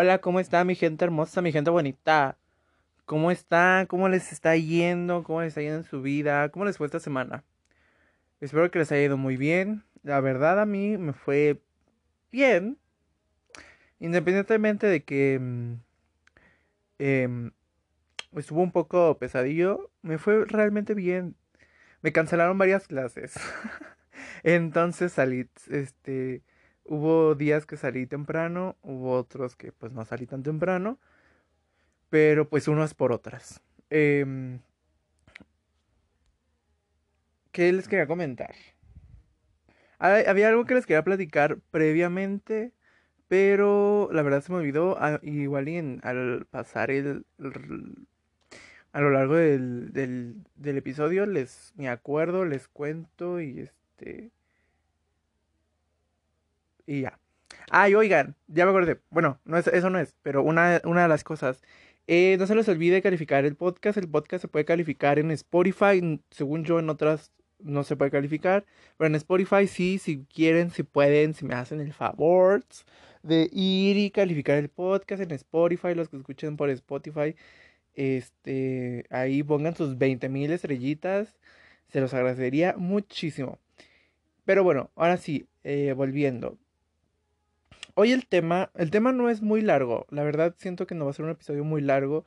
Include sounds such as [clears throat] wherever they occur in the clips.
Hola, ¿cómo está mi gente hermosa, mi gente bonita? ¿Cómo está? ¿Cómo les está yendo? ¿Cómo les está yendo en su vida? ¿Cómo les fue esta semana? Espero que les haya ido muy bien. La verdad a mí me fue bien. Independientemente de que em, estuvo un poco pesadillo, me fue realmente bien. Me cancelaron varias clases. [laughs] Entonces salí, este, hubo días que salí temprano, hubo otros que pues no salí tan temprano, pero pues uno es por otras. Em, ¿Qué les quería comentar? Había algo que les quería platicar previamente, pero la verdad se me olvidó. Ah, igual y al pasar el, a lo largo del, del, episodio les me acuerdo, les cuento y este y ya. Ay, oigan, ya me acordé. Bueno, no es, eso no es, pero una, una de las cosas. Eh, no se les olvide calificar el podcast. El podcast se puede calificar en Spotify. Según yo, en otras no se puede calificar. Pero en Spotify sí, si quieren, si pueden, si me hacen el favor de ir y calificar el podcast en Spotify. Los que escuchen por Spotify, este, ahí pongan sus 20 mil estrellitas. Se los agradecería muchísimo. Pero bueno, ahora sí, eh, volviendo. Hoy el tema, el tema no es muy largo. La verdad siento que no va a ser un episodio muy largo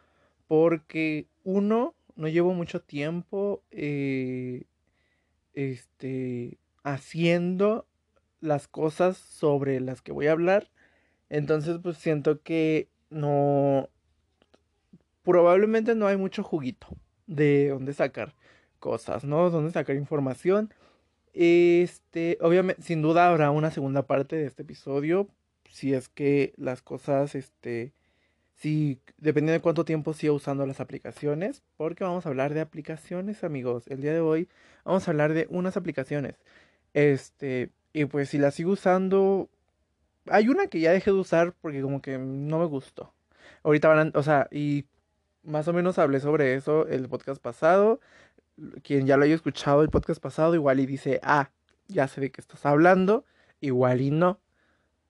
porque uno, no llevo mucho tiempo eh, este, haciendo las cosas sobre las que voy a hablar. Entonces pues siento que no, probablemente no hay mucho juguito de dónde sacar cosas, ¿no? Dónde sacar información. Este, obviamente, sin duda habrá una segunda parte de este episodio si es que las cosas, este, si, dependiendo de cuánto tiempo siga usando las aplicaciones, porque vamos a hablar de aplicaciones, amigos. El día de hoy vamos a hablar de unas aplicaciones. Este, y pues si las sigo usando, hay una que ya dejé de usar porque como que no me gustó. Ahorita van a, o sea, y más o menos hablé sobre eso el podcast pasado. Quien ya lo haya escuchado el podcast pasado, igual y dice, ah, ya sé de qué estás hablando, igual y no.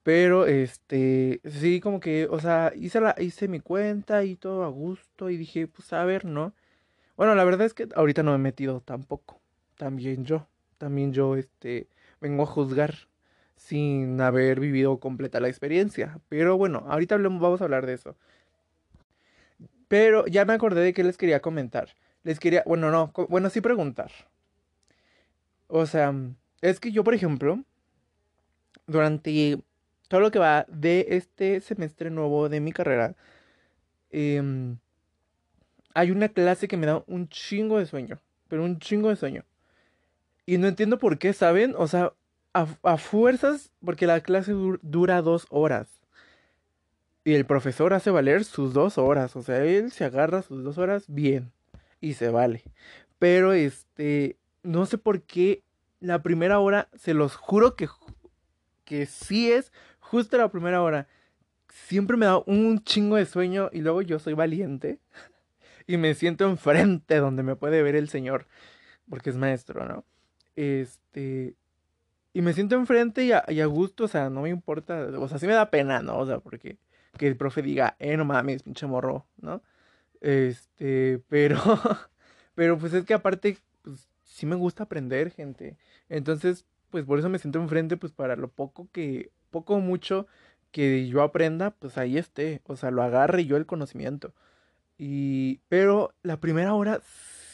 Pero, este, sí, como que, o sea, hice, la, hice mi cuenta y todo a gusto y dije, pues a ver, ¿no? Bueno, la verdad es que ahorita no me he metido tampoco. También yo, también yo, este, vengo a juzgar sin haber vivido completa la experiencia. Pero bueno, ahorita vamos a hablar de eso. Pero ya me acordé de que les quería comentar. Les quería, bueno, no, bueno, sí preguntar. O sea, es que yo, por ejemplo, durante todo lo que va de este semestre nuevo de mi carrera, em, hay una clase que me da un chingo de sueño, pero un chingo de sueño. Y no entiendo por qué, ¿saben? O sea, a, fuerzas, porque la clase dura dos horas. Y el profesor hace valer sus dos horas. O sea, él se agarra sus dos horas bien. Y se vale. Pero este, no sé por qué la primera hora, se los juro que, que sí es justo a la primera hora, siempre me da un chingo de sueño y luego yo soy valiente [laughs] y me siento enfrente donde me puede ver el señor, porque es maestro, ¿no? Este, y me siento enfrente y a, y a, gusto, o sea, no me importa, o sea, sí me da pena, ¿no? O sea, porque que el profe diga, eh, no mames, pinche morro, ¿no? Este, [laughs] pero, pero pues es que aparte, pues sí me gusta aprender, gente. Entonces, pues por eso me siento enfrente, pues para lo poco que poco o mucho que yo aprenda, pues ahí esté, o sea, lo agarre yo el conocimiento. Y, pero la primera hora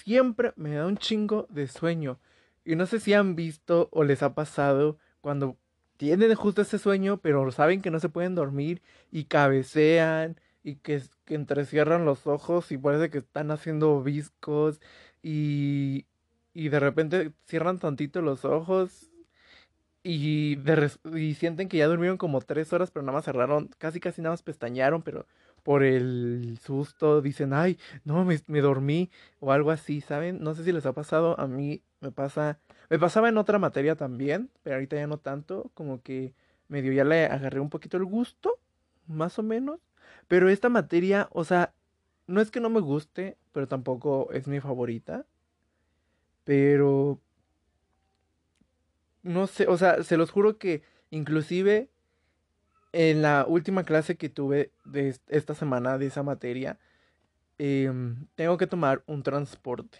siempre me da un chingo de sueño. Y no sé si han visto o les ha pasado cuando tienen justo ese sueño, pero saben que no se pueden dormir y cabecean y que, que entrecierran los ojos y parece que están haciendo viscos y, y de repente cierran tantito los ojos y, y sienten que ya durmieron como tres horas, pero nada más cerraron, casi casi nada más pestañaron, pero por el susto dicen, ay, no, me, me, dormí o algo así, ¿saben? No sé si les ha pasado, a mí me pasa, me pasaba en otra materia también, pero ahorita ya no tanto, como que medio ya le agarré un poquito el gusto, más o menos, pero esta materia, o sea, no es que no me guste, pero tampoco es mi favorita, pero no sé, o sea, se los juro que inclusive en la última clase que tuve de esta semana de esa materia, em, tengo que tomar un transporte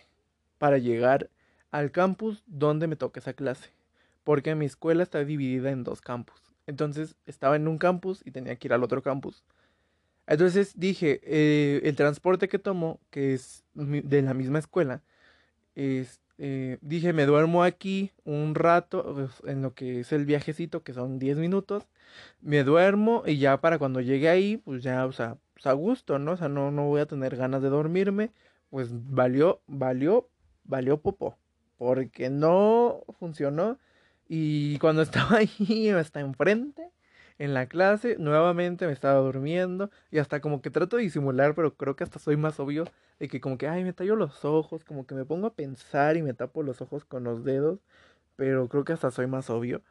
para llegar al campus donde me toca esa clase, porque mi escuela está dividida en dos campus. Entonces estaba en un campus y tenía que ir al otro campus. Entonces dije, eh, el transporte que tomo, que es de la misma escuela, es, eh, dije, me duermo aquí un rato en lo que es el viajecito, que son 10 minutos, me duermo y ya para cuando llegue ahí, pues ya, o sea, pues a gusto, ¿no? O sea, no, no voy a tener ganas de dormirme, pues valió, valió, valió popo, porque no funcionó y cuando [laughs] estaba ahí, hasta enfrente, en la clase, nuevamente me estaba durmiendo y hasta como que trato de disimular, pero creo que hasta soy más obvio de que como que, ay, me tallo los ojos, como que me pongo a pensar y me tapo los ojos con los dedos, pero creo que hasta soy más obvio.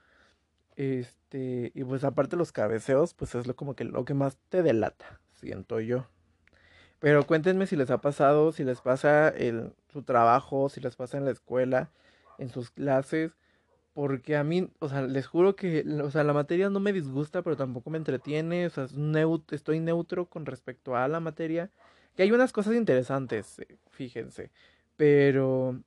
Este, y pues aparte los cabeceos, pues es lo como que lo que más te delata, siento yo. Pero cuéntenme si les ha pasado, si les pasa su trabajo, si les pasa en la escuela, en sus clases porque a mí, o sea, les juro que, o sea, la materia no me disgusta, pero tampoco me entretiene. O sea, estoy neutro con respecto a la materia. Que hay unas cosas interesantes, eh, fíjense. Pero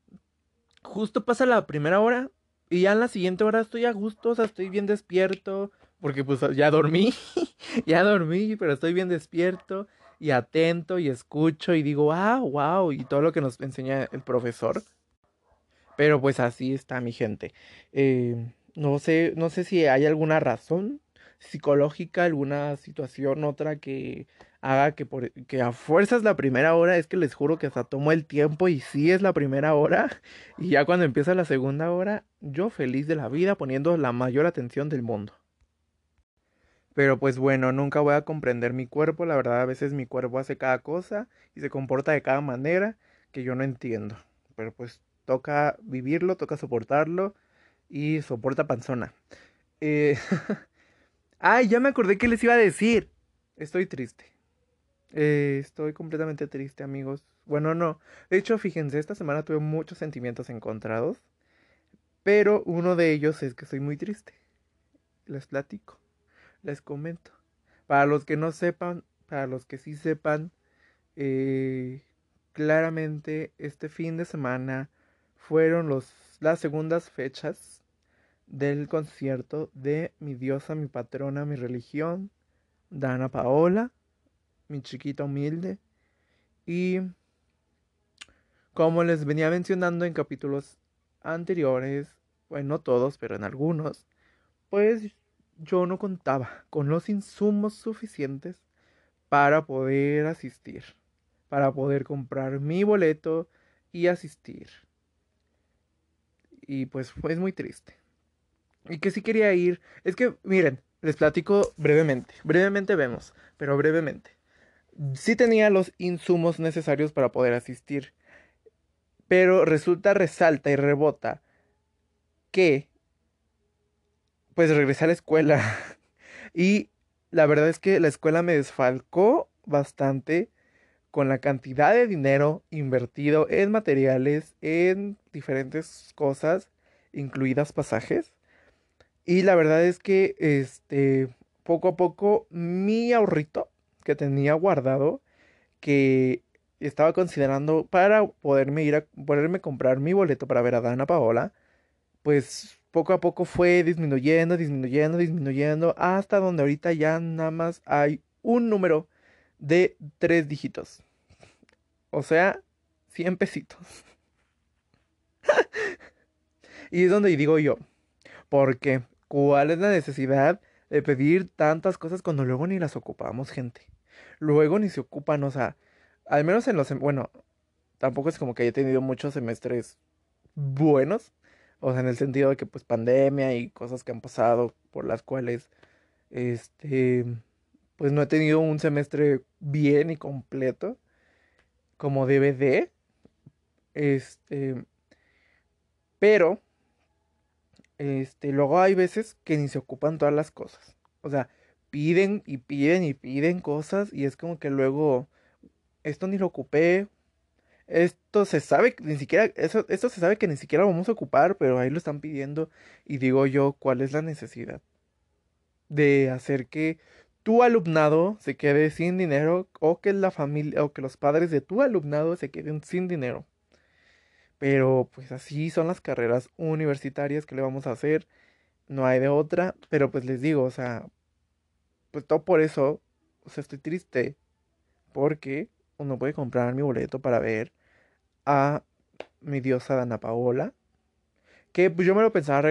justo pasa la primera hora y ya en la siguiente hora estoy a gusto, o sea, estoy bien despierto. Porque pues ya dormí, [laughs] ya dormí, pero estoy bien despierto y atento y escucho y digo, ah, wow, y todo lo que nos enseña el profesor. Pero pues así está mi gente. Eh, no sé, no sé si hay alguna razón psicológica, alguna situación, otra que haga que, por, que a fuerzas la primera hora, es que les juro que hasta tomo el tiempo y sí es la primera hora. [laughs] Y ya cuando empieza la segunda hora, yo feliz de la vida poniendo la mayor atención del mundo. Pero pues bueno, nunca voy a comprender mi cuerpo, la verdad a veces mi cuerpo hace cada cosa y se comporta de cada manera que yo no entiendo. Pero pues toca vivirlo, toca soportarlo y soporta panzona. Eh... [laughs] Ay, ya me acordé que les iba a decir. Estoy triste. Eh, estoy completamente triste, amigos. Bueno, no. De hecho, fíjense, esta semana tuve muchos sentimientos encontrados. Pero uno de ellos es que estoy muy triste. Les platico. Les comento. Para los que no sepan, para los que sí sepan, eh, claramente este fin de semana fueron los, las segundas fechas del concierto de mi diosa, mi patrona, mi religión, Dana Paola, mi chiquita humilde. Y como les venía mencionando en capítulos anteriores, bueno, no todos, pero en algunos, pues yo no contaba con los insumos suficientes para poder asistir, para poder comprar mi boleto y asistir. Y pues fue muy triste. Y que sí quería ir. Es que, miren, les platico brevemente. Brevemente vemos, pero brevemente. Sí tenía los insumos necesarios para poder asistir. Pero resulta, resalta y rebota que pues regresé a la escuela. [laughs] y la verdad es que la escuela me desfalcó bastante con la cantidad de dinero invertido en materiales, en diferentes cosas, incluidas pasajes. Y la verdad es que este poco a poco mi ahorrito que tenía guardado que estaba considerando para poderme ir a poderme comprar mi boleto para ver a Dana Paola, pues poco a poco fue disminuyendo, disminuyendo, disminuyendo hasta donde ahorita ya nada más hay un número de tres dígitos. O sea, 100 pesitos. [laughs] y es donde digo yo, porque ¿cuál es la necesidad de pedir tantas cosas cuando luego ni las ocupamos, gente? Luego ni se ocupan, o sea, al menos en los, bueno, tampoco es como que haya tenido muchos semestres buenos, o sea, en el sentido de que pues pandemia y cosas que han pasado por las cuales, este, pues no he tenido un semestre bien y completo como DVD. Este. Pero. Este. Luego hay veces que ni se ocupan todas las cosas. O sea, piden y piden y piden cosas. Y es como que luego. Esto ni lo ocupé. Esto se sabe ni siquiera. Eso, esto se sabe que ni siquiera vamos a ocupar. Pero ahí lo están pidiendo. Y digo yo, ¿cuál es la necesidad? De hacer que tu alumnado se quede sin dinero o que la familia o que los padres de tu alumnado se queden sin dinero. Pero pues así son las carreras universitarias que le vamos a hacer. No hay de otra, pero pues les digo, o sea, pues todo por eso, o sea, estoy triste porque uno puede comprar mi boleto para ver a mi diosa Dana Paola, que pues yo me lo pensaba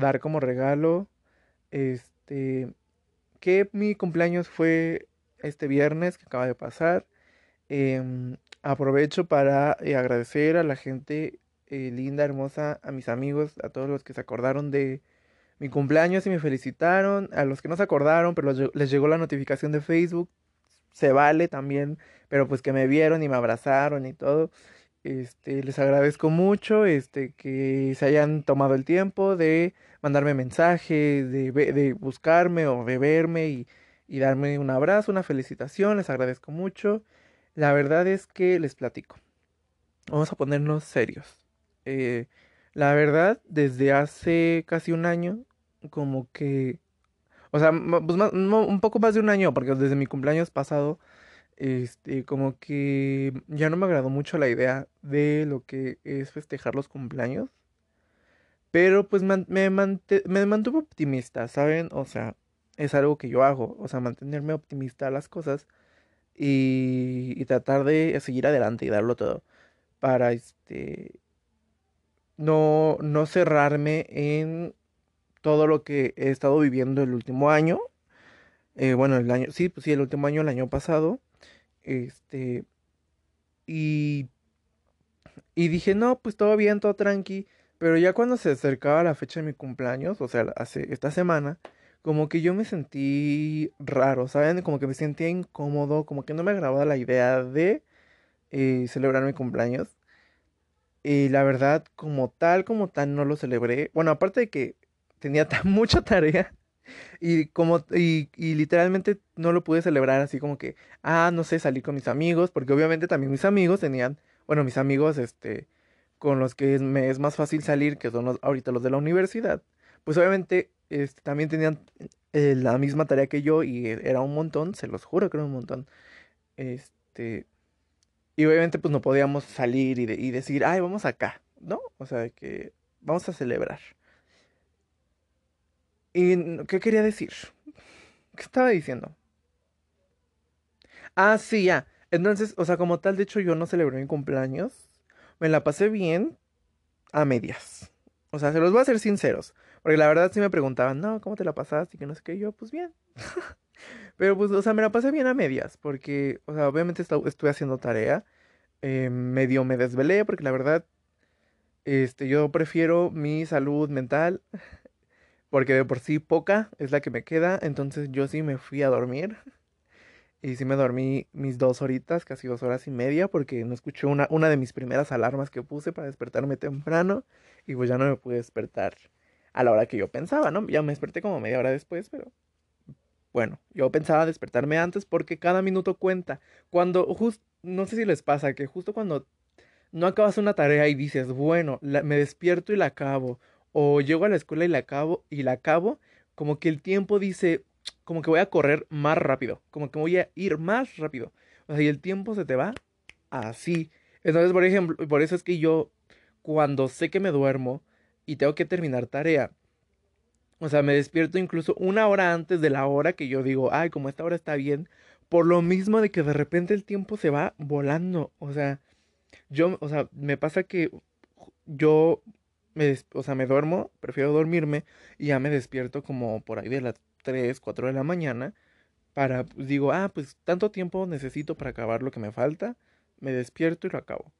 dar como regalo, este, que mi cumpleaños fue este viernes que acaba de pasar. Em, aprovecho para eh, agradecer a la gente eh, linda, hermosa, a mis amigos, a todos los que se acordaron de mi cumpleaños y me felicitaron, a los que no se acordaron, pero les llegó la notificación de Facebook, se vale también, pero pues que me vieron y me abrazaron y todo. Este, les agradezco mucho este, que se hayan tomado el tiempo de mandarme mensajes, de, de buscarme o de verme y, y darme un abrazo, una felicitación. Les agradezco mucho. La verdad es que les platico. Vamos a ponernos serios. Eh, la verdad, desde hace casi un año, como que... O sea, pues un poco más de un año, porque desde mi cumpleaños pasado este, como que ya no me agradó mucho la idea de lo que es festejar los cumpleaños. Pero pues me, me mantuve optimista, ¿saben? O sea, es algo que yo hago, o sea, mantenerme optimista a las cosas y, y tratar de seguir adelante y darlo todo para este no, no cerrarme en todo lo que he estado viviendo el último año. Eh, bueno, el año, sí, pues sí, el último año, el año pasado. Este, y, y dije, no, pues todo bien, todo tranqui. Pero ya cuando se acercaba la fecha de mi cumpleaños, o sea, hace esta semana, como que yo me sentí raro, ¿saben? Como que me sentía incómodo, como que no me agradaba la idea de eh, celebrar mi cumpleaños. Y la verdad, como tal, como tal, no lo celebré. Bueno, aparte de que tenía tan [laughs] mucha tarea, y como, y, y, literalmente no lo pude celebrar así como que, ah, no sé, salí con mis amigos, porque obviamente también mis amigos tenían, bueno, mis amigos, este, con los que me es más fácil salir, que son los, ahorita los de la universidad, pues obviamente, este, también tenían eh, la misma tarea que yo y era un montón, se los juro que era un montón. Este, y obviamente pues no podíamos salir y, y decir, ay, vamos acá, ¿no? O sea, que vamos a celebrar. ¿Y qué quería decir? ¿Qué estaba diciendo? Ah, sí, ya. Entonces, o sea, como tal, de hecho, yo no celebré mi cumpleaños. Me la pasé bien a medias. O sea, se los voy a ser sinceros. Porque la verdad sí me preguntaban, no, ¿cómo te la pasaste? Y que no sé qué. yo, pues bien. [laughs] Pero pues, o sea, me la pasé bien a medias. Porque, o sea, obviamente estuve haciendo tarea. Eh, medio me desvelé porque la verdad, este, yo prefiero mi salud mental [laughs] porque de por sí poca es la que me queda, entonces yo sí me fui a dormir. [laughs] Y sí me dormí mis dos horitas, casi dos horas y media, porque no escuché una, una de mis primeras alarmas que puse para despertarme temprano. Y pues ya no me pude despertar a la hora que yo pensaba, ¿no? Ya me desperté como media hora después, pero bueno, yo pensaba despertarme antes porque cada minuto cuenta. Cuando, justo, no sé si les pasa, que justo cuando no acabas una tarea y dices, bueno, me despierto y la acabo, o llego a la escuela y la acabo y la acabo, como que el tiempo dice, como que voy a correr más rápido, como que voy a ir más rápido. O sea, y el tiempo se te va así. Entonces, por ejemplo, por eso es que yo cuando sé que me duermo y tengo que terminar tarea, o sea, me despierto incluso una hora antes de la hora que yo digo, ay, como esta hora está bien, por lo mismo de que de repente el tiempo se va volando. O sea, yo, o sea, me pasa que yo me, o sea, me duermo, prefiero dormirme y ya me despierto como por ahí de las 3, 4 de la mañana para, pues, digo, ah, pues tanto tiempo necesito para acabar lo que me falta, me despierto y lo acabo.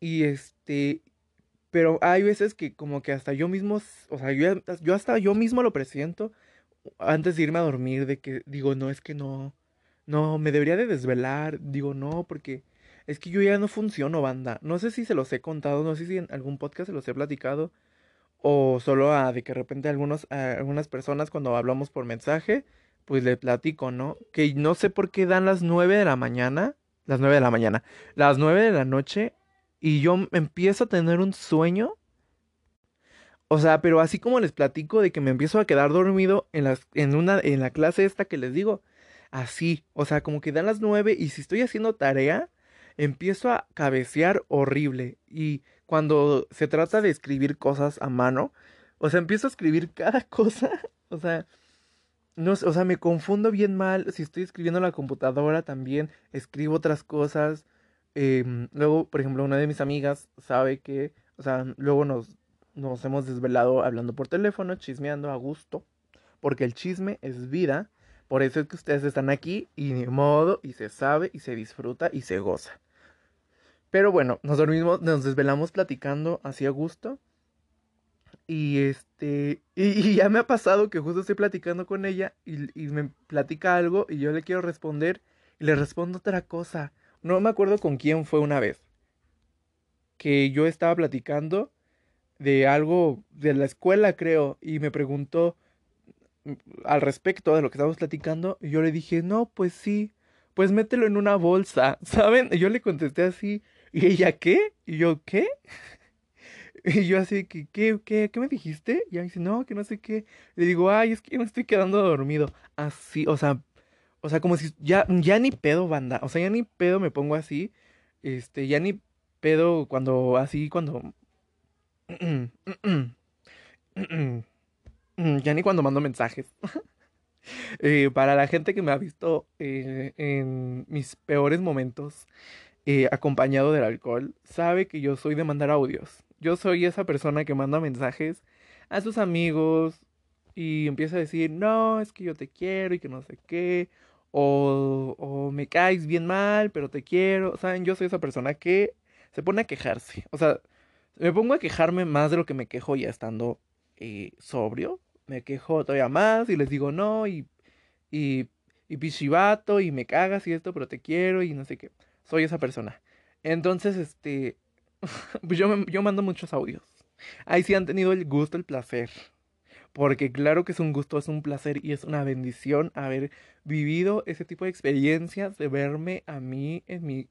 Y este, pero hay veces que como que hasta yo mismo, o sea, yo, yo hasta yo mismo lo presiento antes de irme a dormir, de que digo, no, es que no, no, me debería de desvelar, digo, no, porque es que yo ya no funciono, banda. No sé si se los he contado, no sé si en algún podcast se los he platicado. O solo a de que de repente algunos, algunas personas cuando hablamos por mensaje, pues le platico, ¿no? Que no sé por qué dan las 9 de la mañana. Las 9 de la mañana. Las 9 de la noche. Y yo empiezo a tener un sueño. O sea, pero así como les platico de que me empiezo a quedar dormido en, las, en, una, en la clase esta que les digo, así, o sea, como que dan las nueve y si estoy haciendo tarea, empiezo a cabecear horrible. Y cuando se trata de escribir cosas a mano, o sea, empiezo a escribir cada [laughs] cosa, o sea, no, o sea, me confundo bien mal. Si estoy escribiendo en la computadora también, escribo otras cosas. Em, luego, por ejemplo, una de mis amigas sabe que, o sea, luego nos, nos hemos desvelado hablando por teléfono, chismeando a gusto, porque el chisme es vida. Por eso es que ustedes están aquí y de modo, y se sabe, y se disfruta, y se goza. Pero bueno, nos dormimos, nos desvelamos platicando así a gusto. Y este, y, ya me ha pasado que justo estoy platicando con ella y, y, me platica algo y yo le quiero responder y le respondo otra cosa. No me acuerdo con quién fue una vez. Que yo estaba platicando de algo de la escuela, creo, y me preguntó al respecto de lo que estábamos platicando. Y yo le dije, no, pues sí, pues mételo en una bolsa, [laughs] ¿saben? Y yo le contesté así. ¿Y ella qué? Y yo, ¿qué? [laughs] Y yo así, ¿qué, qué, qué, qué me dijiste? Y ella dice, no, que no sé qué. Le digo, ay, es que yo me estoy quedando dormido. Así, o sea, o sea, como si ya, ya ni pedo, banda. O sea, ya ni pedo me pongo así. Este, ya ni pedo cuando, así, cuando... [clears throat] ya ni cuando mando mensajes. [laughs] eh, para la gente que me ha visto eh, en mis peores momentos, eh, acompañado del alcohol, sabe que yo soy de mandar audios. Yo soy esa persona que manda mensajes a sus amigos y empieza a decir, no, es que yo te quiero y que no sé qué, o, o me caes bien mal, pero te quiero. ¿Saben? Yo soy esa persona que se pone a quejarse. O sea, me pongo a quejarme más de lo que me quejo ya estando eh, sobrio. Me quejo todavía más y les digo no y, y, y y me cagas y esto, pero te quiero y no sé qué soy esa persona. Entonces, este, [laughs] pues yo, yo mando muchos audios. Ahí sí han tenido el gusto, el placer. Porque claro que es un gusto, es un placer y es una bendición haber vivido ese tipo de experiencias, de verme a mí en, mi,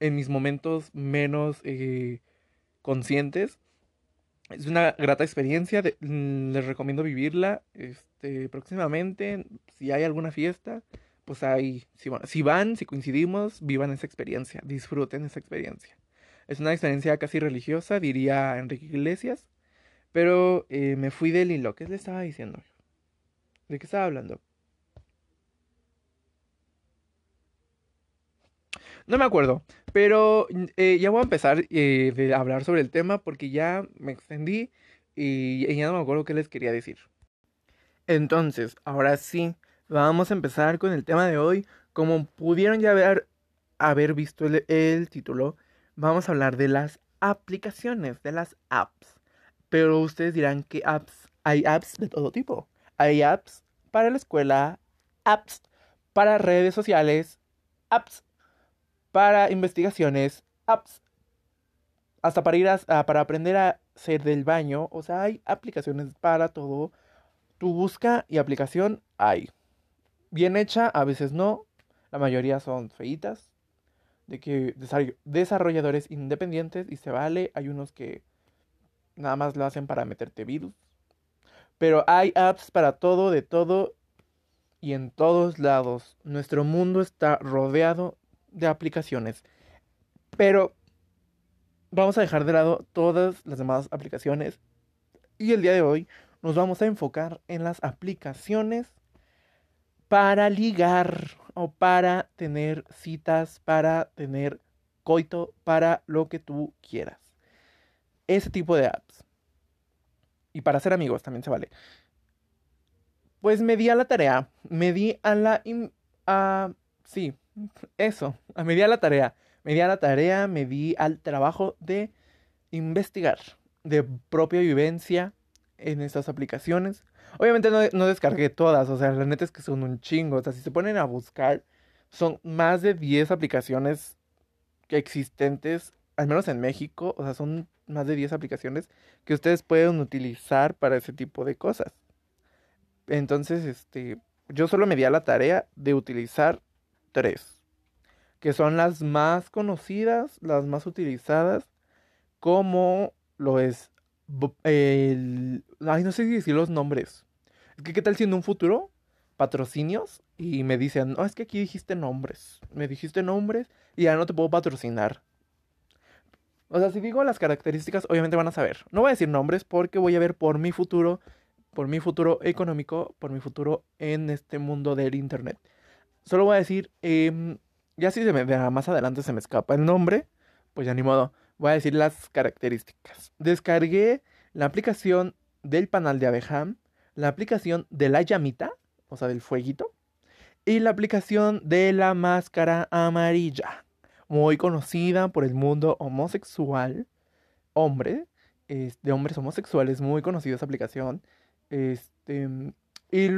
en mis momentos menos eh, conscientes. Es una grata experiencia, les recomiendo vivirla este, próximamente, si hay alguna fiesta pues ahí, si, van, si coincidimos, vivan esa experiencia, disfruten esa experiencia. Es una experiencia casi religiosa, diría Enrique Iglesias, pero eh, me fui del hilo. ¿Qué le estaba diciendo? ¿De qué estaba hablando? No me acuerdo, pero eh, ya voy a empezar eh, a hablar sobre el tema porque ya me extendí y, y ya no me acuerdo qué les quería decir. Entonces, ahora sí, Vamos a empezar con el tema de hoy. Como pudieron ya haber, haber visto el, título, vamos a hablar de las aplicaciones, de las apps. Pero ustedes dirán que apps, hay apps de todo tipo. Hay apps para la escuela, apps para redes sociales, apps para investigaciones, apps hasta para ir a, para aprender a hacer del baño. O sea, hay aplicaciones para todo. Tu busca y aplicación hay bien hecha, a veces no. La mayoría son feitas. De que desarrolladores independientes y se vale. Hay unos que nada más lo hacen para meterte virus. Pero hay apps para todo, de todo y en todos lados. Nuestro mundo está rodeado de aplicaciones. Pero vamos a dejar de lado todas las demás aplicaciones. Y el día de hoy nos vamos a enfocar en las aplicaciones para ligar o para tener citas, para tener coito, para lo que tú quieras. Ese tipo de apps. Y para ser amigos también se vale. Pues me di a la tarea, me di a la... a, sí, eso, [laughs] me di a la tarea. Me di a la tarea, me di al trabajo de investigar, de propia vivencia en estas aplicaciones Obviamente no, descargué todas, o sea, la neta que son un chingo. O sea, si se ponen a buscar, son más de 10 aplicaciones existentes, al menos en México, o sea, son más de 10 aplicaciones que ustedes pueden utilizar para ese tipo de cosas. Entonces, este, yo solo me di a la tarea de utilizar tres, que son las más conocidas, las más utilizadas, como lo es el... Ay, no sé si decir los nombres. Es que, ¿qué tal si en un futuro patrocinios y me dicen, no, es que aquí dijiste nombres. Me dijiste nombres y ya no te puedo patrocinar. O sea, si digo las características, obviamente van a saber. No voy a decir nombres porque voy a ver por mi futuro, por mi futuro económico, por mi futuro en este mundo del internet. Solo voy a decir, em, ya si se me, más adelante se me escapa el nombre, pues ya ni modo. Voy a decir las características. Descargué la aplicación del panal de Abeham, la aplicación de la llamita, o sea, del fueguito, y la aplicación de la máscara amarilla, muy conocida por el mundo homosexual, hombre, de hombres homosexuales, muy conocida esa aplicación. Este, y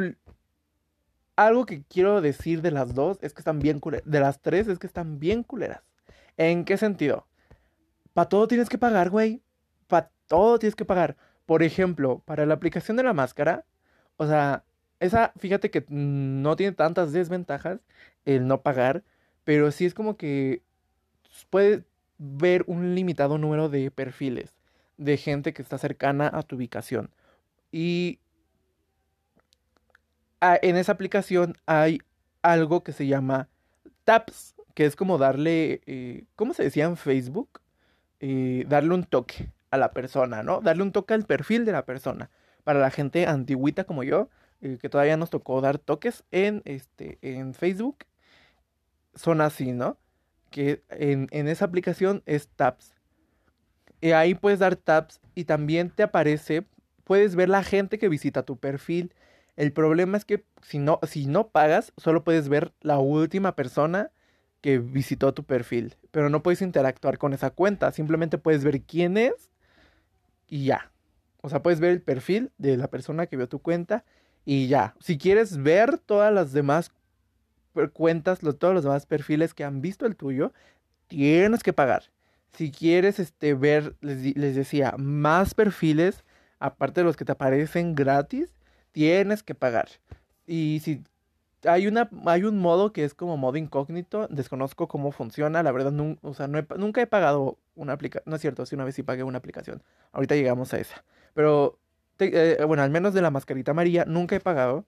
algo que quiero decir de las dos es que están bien culeras. De las tres es que están bien culeras. ¿En qué sentido? Para todo tienes que pagar, güey. Para todo tienes que pagar. Por ejemplo, para la aplicación de la máscara, o sea, esa, fíjate que no tiene tantas desventajas el no pagar, pero sí es como que puedes ver un limitado número de perfiles de gente que está cercana a tu ubicación. Y en esa aplicación hay algo que se llama taps, que es como darle, eh, ¿cómo se decía en Facebook? Eh, darle un toque a la persona, ¿no? Darle un toque al perfil de la persona. Para la gente antigüita como yo, eh, que todavía nos tocó dar toques en, este, en Facebook, son así, ¿no? Que en, en esa aplicación es taps. Y ahí puedes dar taps y también te aparece, puedes ver la gente que visita tu perfil. El problema es que si no, si no pagas, solo puedes ver la última persona que visitó tu perfil, pero no puedes interactuar con esa cuenta, simplemente puedes ver quién es y ya. O sea, puedes ver el perfil de la persona que vio tu cuenta y ya. Si quieres ver todas las demás cuentas, todos los demás perfiles que han visto el tuyo, tienes que pagar. Si quieres este, ver, les, les decía, más perfiles, aparte de los que te aparecen gratis, tienes que pagar. Y si hay, una, hay un modo que es como modo incógnito, desconozco cómo funciona, la verdad, o sea, nunca he pagado una aplicación, no es cierto, si una vez sí pagué una aplicación, ahorita llegamos a esa, pero, eh, bueno, al menos de la mascarita amarilla, nunca he pagado,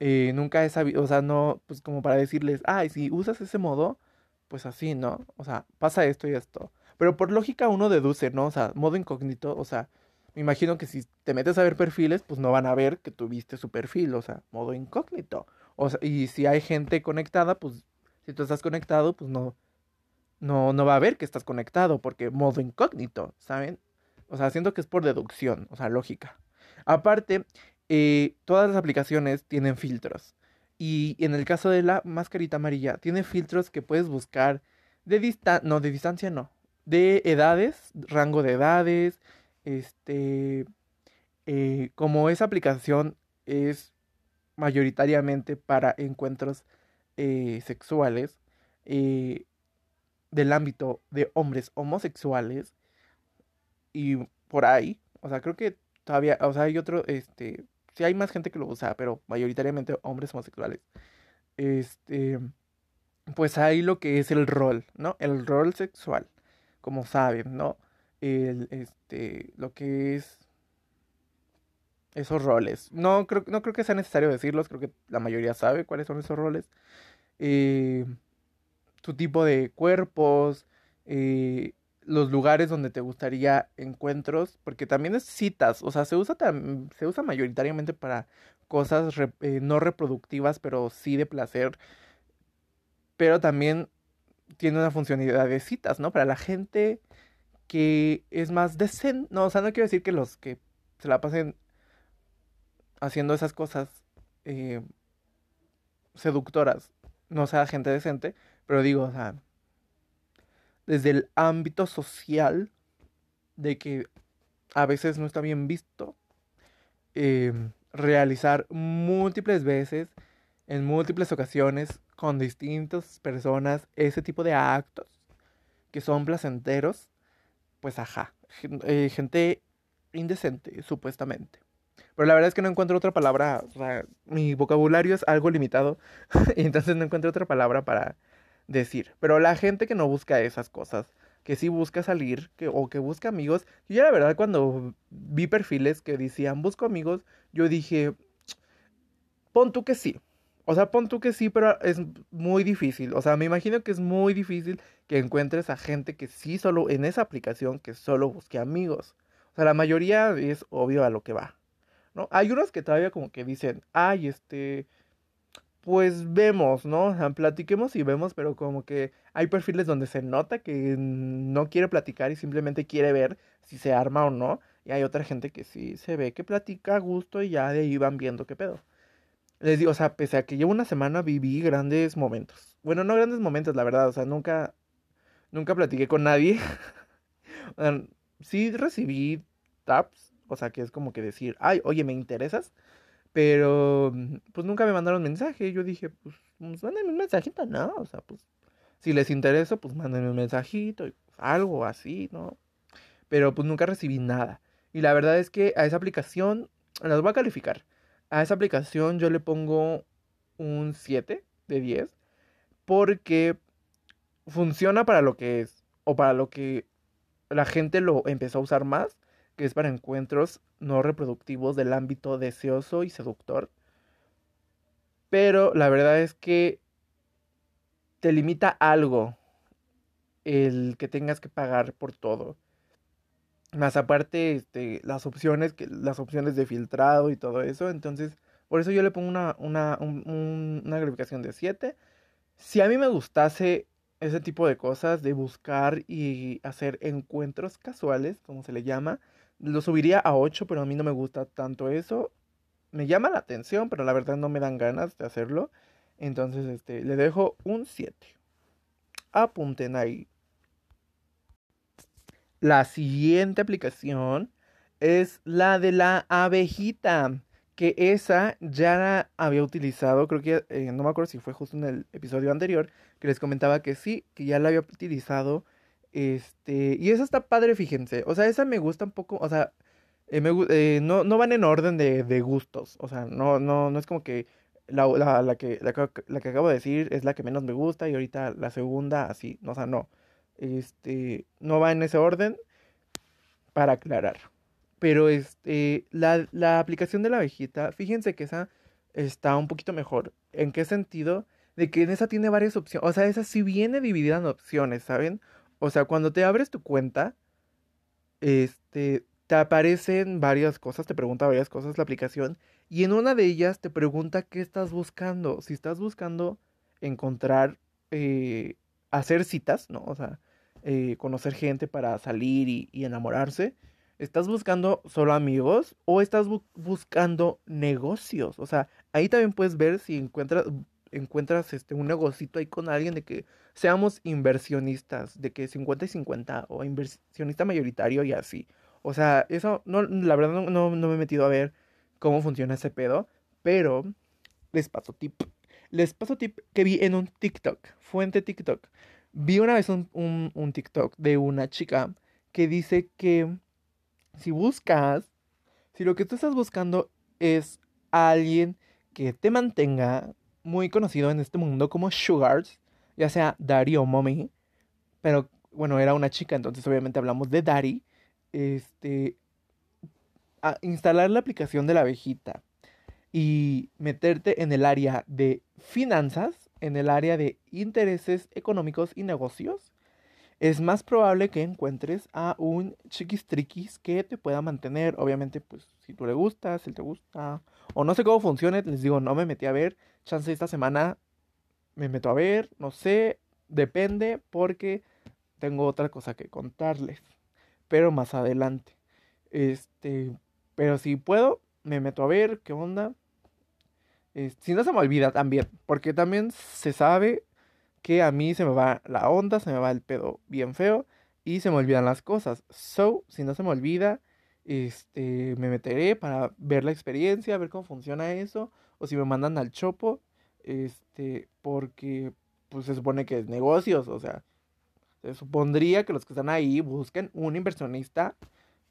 eh, nunca he sabido, o sea, no, pues como para decirles, ay, si usas ese modo, pues así, ¿no? O sea, pasa esto y esto, pero por lógica uno deduce, ¿no? O sea, modo incógnito, o sea, me imagino que si te metes a ver perfiles, pues no van a ver que tuviste su perfil, o sea, modo incógnito. Y si hay gente conectada, pues si tú estás conectado, pues no, no, no va a ver que estás conectado, porque modo incógnito, ¿saben? O sea, siento que es por deducción, o sea, lógica. Aparte, eh, todas las aplicaciones tienen filtros. Y en el caso de la mascarita amarilla, tiene filtros que puedes buscar de distancia, no, de distancia no, de edades, rango de edades, este, eh, como esa aplicación es mayoritariamente para encuentros eh, sexuales eh, del ámbito de hombres homosexuales y por ahí, o sea, creo que todavía, o sea, hay otro, este, sí hay más gente que lo usa, pero mayoritariamente hombres homosexuales. Este, pues hay lo que es el rol, ¿no? El rol sexual, como saben, ¿no? El, este, lo que es esos roles. No creo, no creo que sea necesario decirlos, creo que la mayoría sabe cuáles son esos roles. Eh, tu tipo de cuerpos, eh, los lugares donde te gustaría encuentros, porque también es citas, o sea, se usa, se usa mayoritariamente para cosas eh, no reproductivas, pero sí de placer, pero también tiene una funcionalidad de citas, ¿no? Para la gente que es más decente, no, o sea, no quiero decir que los que se la pasen haciendo esas cosas eh, seductoras no sea gente decente, pero digo, o sea, desde el ámbito social de que a veces no está bien visto em, realizar múltiples veces, en múltiples ocasiones, con distintas personas, ese tipo de actos que son placenteros, pues ajá, eh, gente indecente, supuestamente. Pero la verdad es que no encuentro otra palabra, o sea, mi vocabulario es algo limitado, [laughs] y entonces no encuentro otra palabra para decir. Pero la gente que no busca esas cosas, que sí busca salir que, o que busca amigos. Yo la verdad cuando vi perfiles que decían busco amigos, yo dije, pon tú que sí. O sea, pon tú que sí, pero es muy difícil. O sea, me imagino que es muy difícil que encuentres a gente que sí solo en esa aplicación que solo busque amigos. O sea, la mayoría es obvio a lo que va. ¿No? Hay unos que todavía como que dicen, ay, este, pues vemos, ¿no? Platiquemos y vemos, pero como que hay perfiles donde se nota que no quiere platicar y simplemente quiere ver si se arma o no. Y hay otra gente que sí se ve que platica a gusto y ya de ahí van viendo qué pedo. Les digo, o sea, pese a que llevo una semana viví grandes momentos. Bueno, no grandes momentos, la verdad, o sea, nunca, nunca platiqué con nadie. [laughs] sí recibí taps, o sea, que es como que decir, ay, oye, ¿me interesas? Pero, mm, pues nunca me mandaron mensaje. Yo dije, pues, pues mándenme un mensajito, ¿no? O sea, pues, si les interesa, pues mándenme un mensajito, algo así, ¿no? Pero pues nunca recibí nada. Y la verdad es que a esa aplicación, las voy a calificar. A esa aplicación yo le pongo un 7 de 10. Porque funciona para lo que es. O para lo que la gente lo empezó a usar más que es para encuentros no reproductivos del ámbito deseoso y seductor. Pero la verdad es que te limita algo el que tengas que pagar por todo. Más aparte, este, las opciones, que, las opciones de filtrado y todo eso. Entonces, por eso yo le pongo una, una, una calificación de 7. Si a mí me gustase ese tipo de cosas, de buscar y hacer encuentros casuales, como se le llama, lo subiría a 8, pero a mí no me gusta tanto eso. Me llama la atención, pero la verdad no me dan ganas de hacerlo. Entonces, este, le dejo un 7. Apunten ahí. La siguiente aplicación es la de la abejita. Que esa ya la había utilizado, creo que eh, no me acuerdo si fue justo en el episodio anterior, que les comentaba que sí, que ya la había utilizado este, y esa está padre, fíjense. O sea, esa me gusta un poco, o sea, eh, eh, no, no van en orden de, de, gustos. O sea, no, no, no es como que la, la, la, que, la, la, que acabo de decir es la que menos me gusta y ahorita la segunda así. O sea, no. Este, no va en ese orden para aclarar. Pero este, la, la aplicación de la abejita, fíjense que esa está un poquito mejor. ¿En qué sentido? De que esa tiene varias opciones. O sea, esa sí viene dividida en opciones, ¿saben? O sea, cuando te abres tu cuenta, este, te aparecen varias cosas, te pregunta varias cosas la aplicación, y en una de ellas te pregunta qué estás buscando. Si estás buscando encontrar, eh, hacer citas, ¿no? O sea, eh, conocer gente para salir y, enamorarse. ¿Estás buscando solo amigos o estás bu buscando negocios? O sea, ahí también puedes ver si encuentras, encuentras este, un negocito ahí con alguien de que seamos inversionistas, de que 50 y 50 o inversionista mayoritario y así. O sea, eso, no, la verdad no, no, me he metido a ver cómo funciona ese pedo, pero les paso tip. Les paso tip que vi en un TikTok, fuente TikTok. Vi una vez un, un, un TikTok de una chica que dice que si buscas, si lo que tú estás buscando es alguien que te mantenga muy conocido en este mundo como Sugars, ya sea Daddy o Mommy, pero bueno, era una chica, entonces obviamente hablamos de Daddy, este, instalar la aplicación de la abejita y meterte en el área de finanzas, en el área de intereses económicos y negocios, es más probable que encuentres a un chiquistriquis que te pueda mantener. Obviamente, pues si tú le gustas, si él te gusta, o no sé cómo funcione, les digo, no me metí a ver. Chance esta semana me meto a ver, no sé, depende porque tengo otra cosa que contarles, pero más adelante. Este, pero si puedo, me meto a ver qué onda. si no se me olvida también, porque también se sabe que a mí se me va la onda, se me va el pedo bien feo y se me olvidan las cosas. So, si no se me olvida, este, me meteré para ver la experiencia, ver cómo funciona eso, o si me mandan al chopo, este, porque pues se supone que es negocios, o sea, se supondría que los que están ahí busquen un inversionista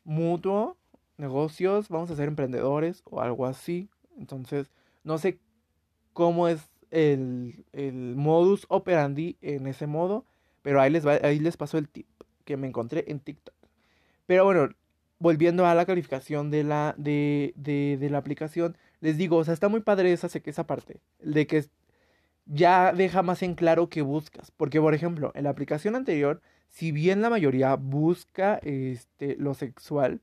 mutuo, negocios, vamos a ser emprendedores o algo así. Entonces, no sé cómo es el, el modus operandi en ese modo, pero ahí les, va, ahí les paso el tip. que me encontré en TikTok. Pero bueno, volviendo a la calificación de la, de, de, de la aplicación, les digo, o sea, está muy padre esa, esa parte, de que ya deja más en claro qué buscas. Porque, por ejemplo, en la aplicación anterior, si bien la mayoría busca este, lo sexual,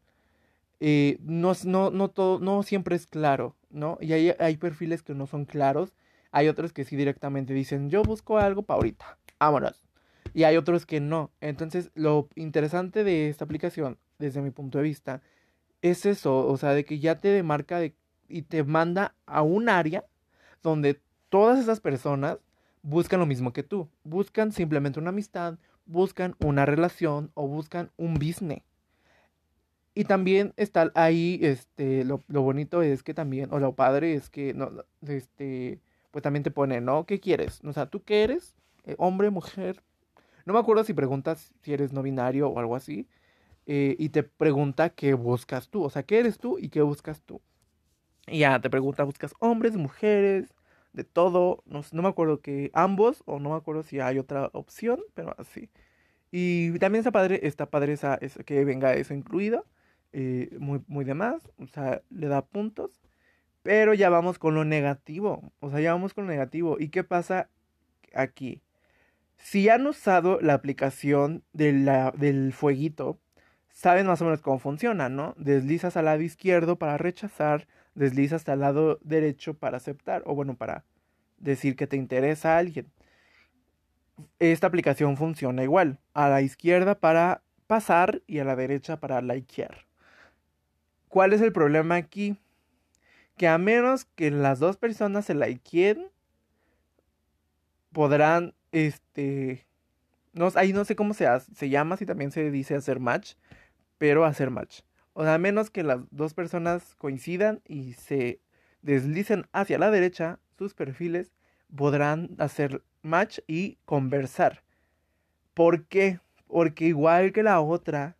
eh, no, no, no, todo, no siempre es claro, ¿no? Y hay, hay perfiles que no son claros. Hay otros que sí directamente dicen, yo busco algo para ahorita, vámonos. Y hay otros que no. Entonces, lo interesante de esta aplicación, desde mi punto de vista, es eso, o sea, de que ya te demarca de, y te manda a un área donde todas esas personas buscan lo mismo que tú. Buscan simplemente una amistad, buscan una relación o buscan un business. Y también está ahí, este, lo, lo, bonito es que también, o lo padre es que, no, este, pues también te pone, ¿no? ¿Qué quieres? O sea, ¿tú qué eres? Eh, hombre, mujer. No me acuerdo si preguntas si eres no binario o algo así. Eh, y te pregunta qué buscas tú. O sea, ¿qué eres tú y qué buscas tú? Y ya te pregunta, ¿buscas hombres, mujeres? De todo. No, no me acuerdo que ambos, o no me acuerdo si hay otra opción, pero así. Y también está padre, está padre esa, esa que venga eso incluido. Eh, muy, muy de más, o sea, le da puntos. Pero ya vamos con lo negativo, o sea, ya vamos con lo negativo. ¿Y qué pasa aquí? Si han usado la aplicación de la, del fueguito, saben más o menos cómo funciona, ¿no? Deslizas al lado izquierdo para rechazar, deslizas al lado derecho para aceptar, o bueno, para decir que te interesa a alguien. Esta aplicación funciona igual, a la izquierda para pasar y a la derecha para likear. ¿Cuál es el problema aquí? Que a menos que las dos personas se likeen, podrán, este, no, ahí no sé cómo se, se llama, si también se dice hacer match, pero hacer match. O sea, a menos que las dos personas coincidan y se deslicen hacia la derecha, sus perfiles podrán hacer match y conversar. ¿Por qué? Porque igual que la otra,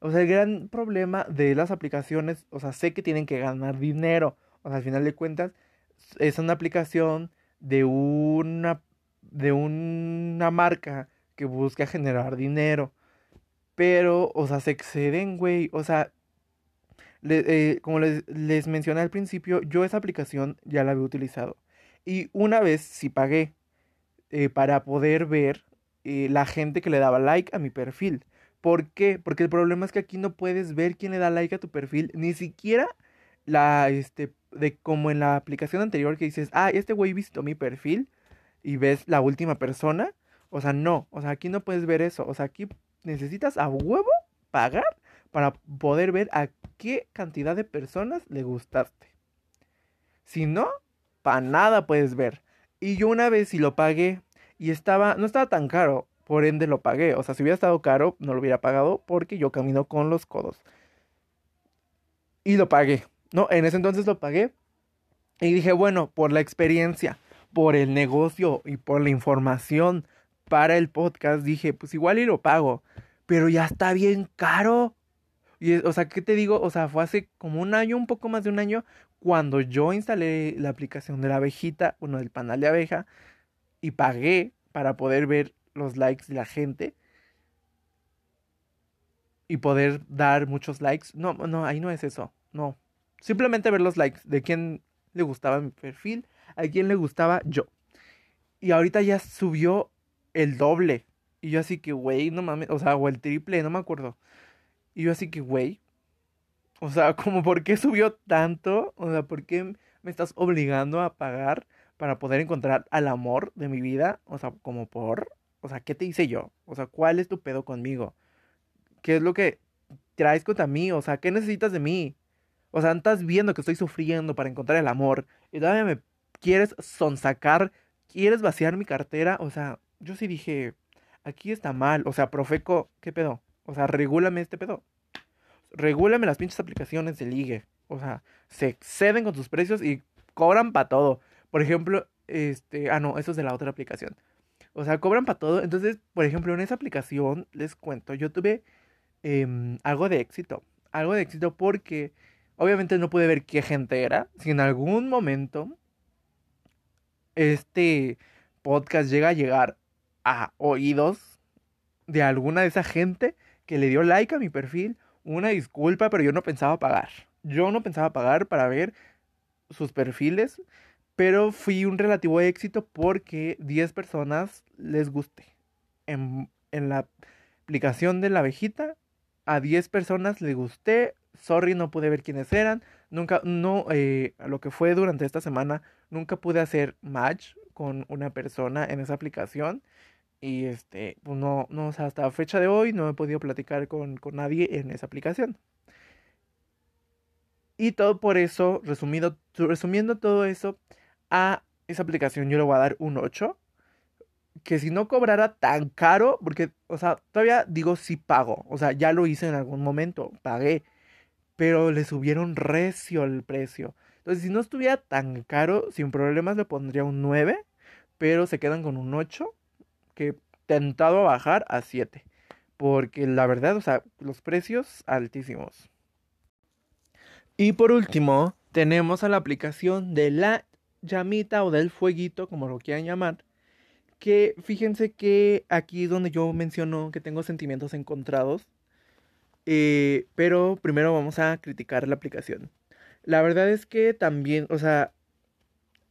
o sea, el gran problema de las aplicaciones, o sea, sé que tienen que ganar dinero. O sea, al final de cuentas, es una aplicación de una, de una marca que busca generar dinero. Pero, o sea, se exceden, güey. O sea, eh, como les, les mencioné al principio, yo esa aplicación ya la había utilizado. Y una vez sí pagué eh, para poder ver eh, la gente que le daba like a mi perfil. ¿Por qué? Porque el problema es que aquí no puedes ver quién le da like a tu perfil, ni siquiera la, este, de como en la aplicación anterior que dices, ah, este güey visitó mi perfil y ves la última persona. O sea, no, o sea, aquí no puedes ver eso. O sea, aquí necesitas a huevo pagar para poder ver a qué cantidad de personas le gustaste. Si no, para nada puedes ver. Y yo una vez si lo pagué y estaba, no estaba tan caro, por ende lo pagué. O sea, si hubiera estado caro, no lo hubiera pagado porque yo camino con los codos. Y lo pagué. No, en ese entonces lo pagué. Y dije, bueno, por la experiencia, por el negocio y por la información para el podcast, dije, pues igual y lo pago. Pero ya está bien caro. Y, o sea, ¿qué te digo? O sea, fue hace como un año, un poco más de un año, cuando yo instalé la aplicación de la abejita, uno del panal de abeja, y pagué para poder ver los likes de la gente y poder dar muchos likes. No, no, ahí no es eso. No. Simplemente ver los likes de quién le gustaba mi perfil, a quién le gustaba yo. Y ahorita ya subió el doble. Y yo así que, güey, no mames. O sea, o el triple, no me acuerdo. Y yo así que, güey. O sea, [laughs] como, ¿por qué subió tanto? O sea, ¿por qué me estás obligando a pagar para poder encontrar al amor de mi vida? O sea, como por... O sea, ¿qué te hice yo? O sea, ¿cuál es tu pedo conmigo? ¿Qué es lo que traes contra mí? O sea, ¿qué necesitas de mí? O sea, estás viendo que estoy sufriendo para encontrar el amor y todavía me quieres sonsacar, quieres vaciar mi cartera. O sea, yo sí dije, aquí está mal. O sea, Profeco, ¿qué pedo? O sea, regúlame este pedo. Regúlame las pinches aplicaciones de ligue. O sea, se exceden con sus precios y cobran para todo. Por ejemplo, este, ah, no, eso es de la otra aplicación. O sea, cobran para todo. Entonces, por ejemplo, en esa aplicación, les cuento, yo tuve em, algo de éxito. Algo de éxito porque obviamente no pude ver qué gente era. Si en algún momento este podcast llega a llegar a oídos de alguna de esa gente que le dio like a mi perfil, una disculpa, pero yo no pensaba pagar. Yo no pensaba pagar para ver sus perfiles, pero fui un relativo éxito porque 10 personas les gusté. En, en la aplicación de la abejita, a 10 personas les gusté. Sorry, no pude ver quiénes eran. Nunca, no, eh, lo que fue durante esta semana, nunca pude hacer match con una persona en esa aplicación. Y este, pues no, no, o sea, hasta fecha de hoy no he podido platicar con, con nadie en esa aplicación. Y todo por eso, resumido, resumiendo todo eso, a esa aplicación yo le voy a dar un 8. Que si no cobrara tan caro, porque, o sea, todavía digo si pago. O sea, ya lo hice en algún momento, pagué pero le subieron recio el precio. Entonces, si no estuviera tan caro, sin problemas le pondría un 9, pero se quedan con un 8, que tentado a bajar a 7. Porque la verdad, o sea, los precios altísimos. Y por último, tenemos a la aplicación de la llamita o del fueguito, como lo quieran llamar. Que fíjense que aquí es donde yo menciono que tengo sentimientos encontrados eh, pero primero vamos a criticar la aplicación. La verdad es que también, o sea,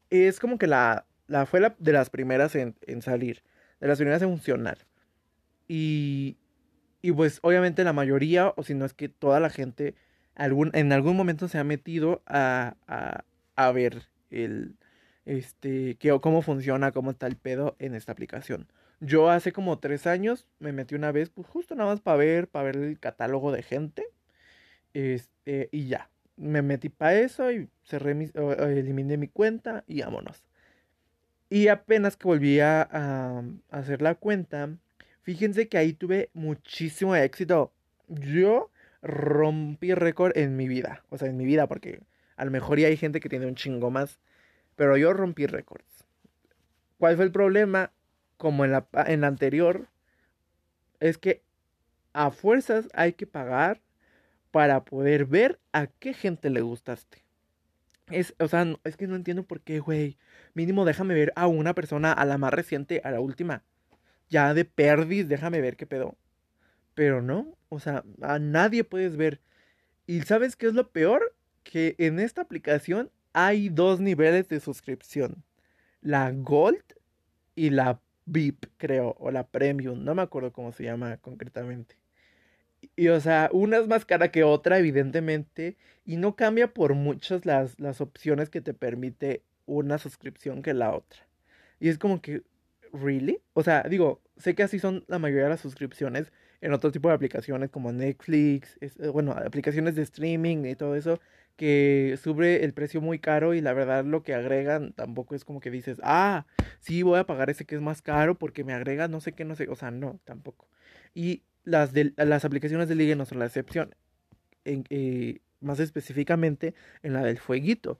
es como que la, fue la, de las primeras en, salir, de las primeras en funcionar. Y, y pues obviamente la mayoría, o si no es que toda la gente, algún, en algún momento se ha metido a, a, a ver el, este, que, cómo funciona, cómo está el pedo en esta aplicación. Yo hace como tres años me metí una vez, pues justo nada más para ver, para ver el catálogo de gente. Este, y ya. Me metí para eso y cerré mi, eliminé mi cuenta y vámonos. Y apenas que volví a, hacer la cuenta, fíjense que ahí tuve muchísimo éxito. Yo rompí récord en mi vida. O sea, en mi vida, porque a lo mejor ya hay gente que tiene un chingo más. Pero yo rompí récords. ¿Cuál fue el problema? como en la, en la anterior, es que a fuerzas hay que pagar para poder ver a qué gente le gustaste. Es, o sea, es que no entiendo por qué, güey. Mínimo déjame ver a una persona, a la más reciente, a la última. Ya de perdis, déjame ver qué pedo. Pero no, o sea, a nadie puedes ver. ¿Y sabes qué es lo peor? Que en esta aplicación hay dos niveles de suscripción. La Gold y la VIP, creo, o la Premium, no me acuerdo cómo se llama concretamente. Y, o sea, una es más cara que otra, evidentemente, y no cambia por muchas las, las opciones que te permite una suscripción que la otra. Y es como que, ¿really? O sea, digo, sé que así son la mayoría de las suscripciones en otro tipo de aplicaciones como Netflix, eh, bueno, aplicaciones de streaming y todo eso, que sube el precio muy caro y la verdad lo que agregan tampoco es como que dices, ah, sí voy a pagar ese que es más caro porque me agrega no sé qué, no sé, o sea, no, tampoco. Y las, de, las aplicaciones de ligue no son la excepción, eh, más específicamente en la del fueguito.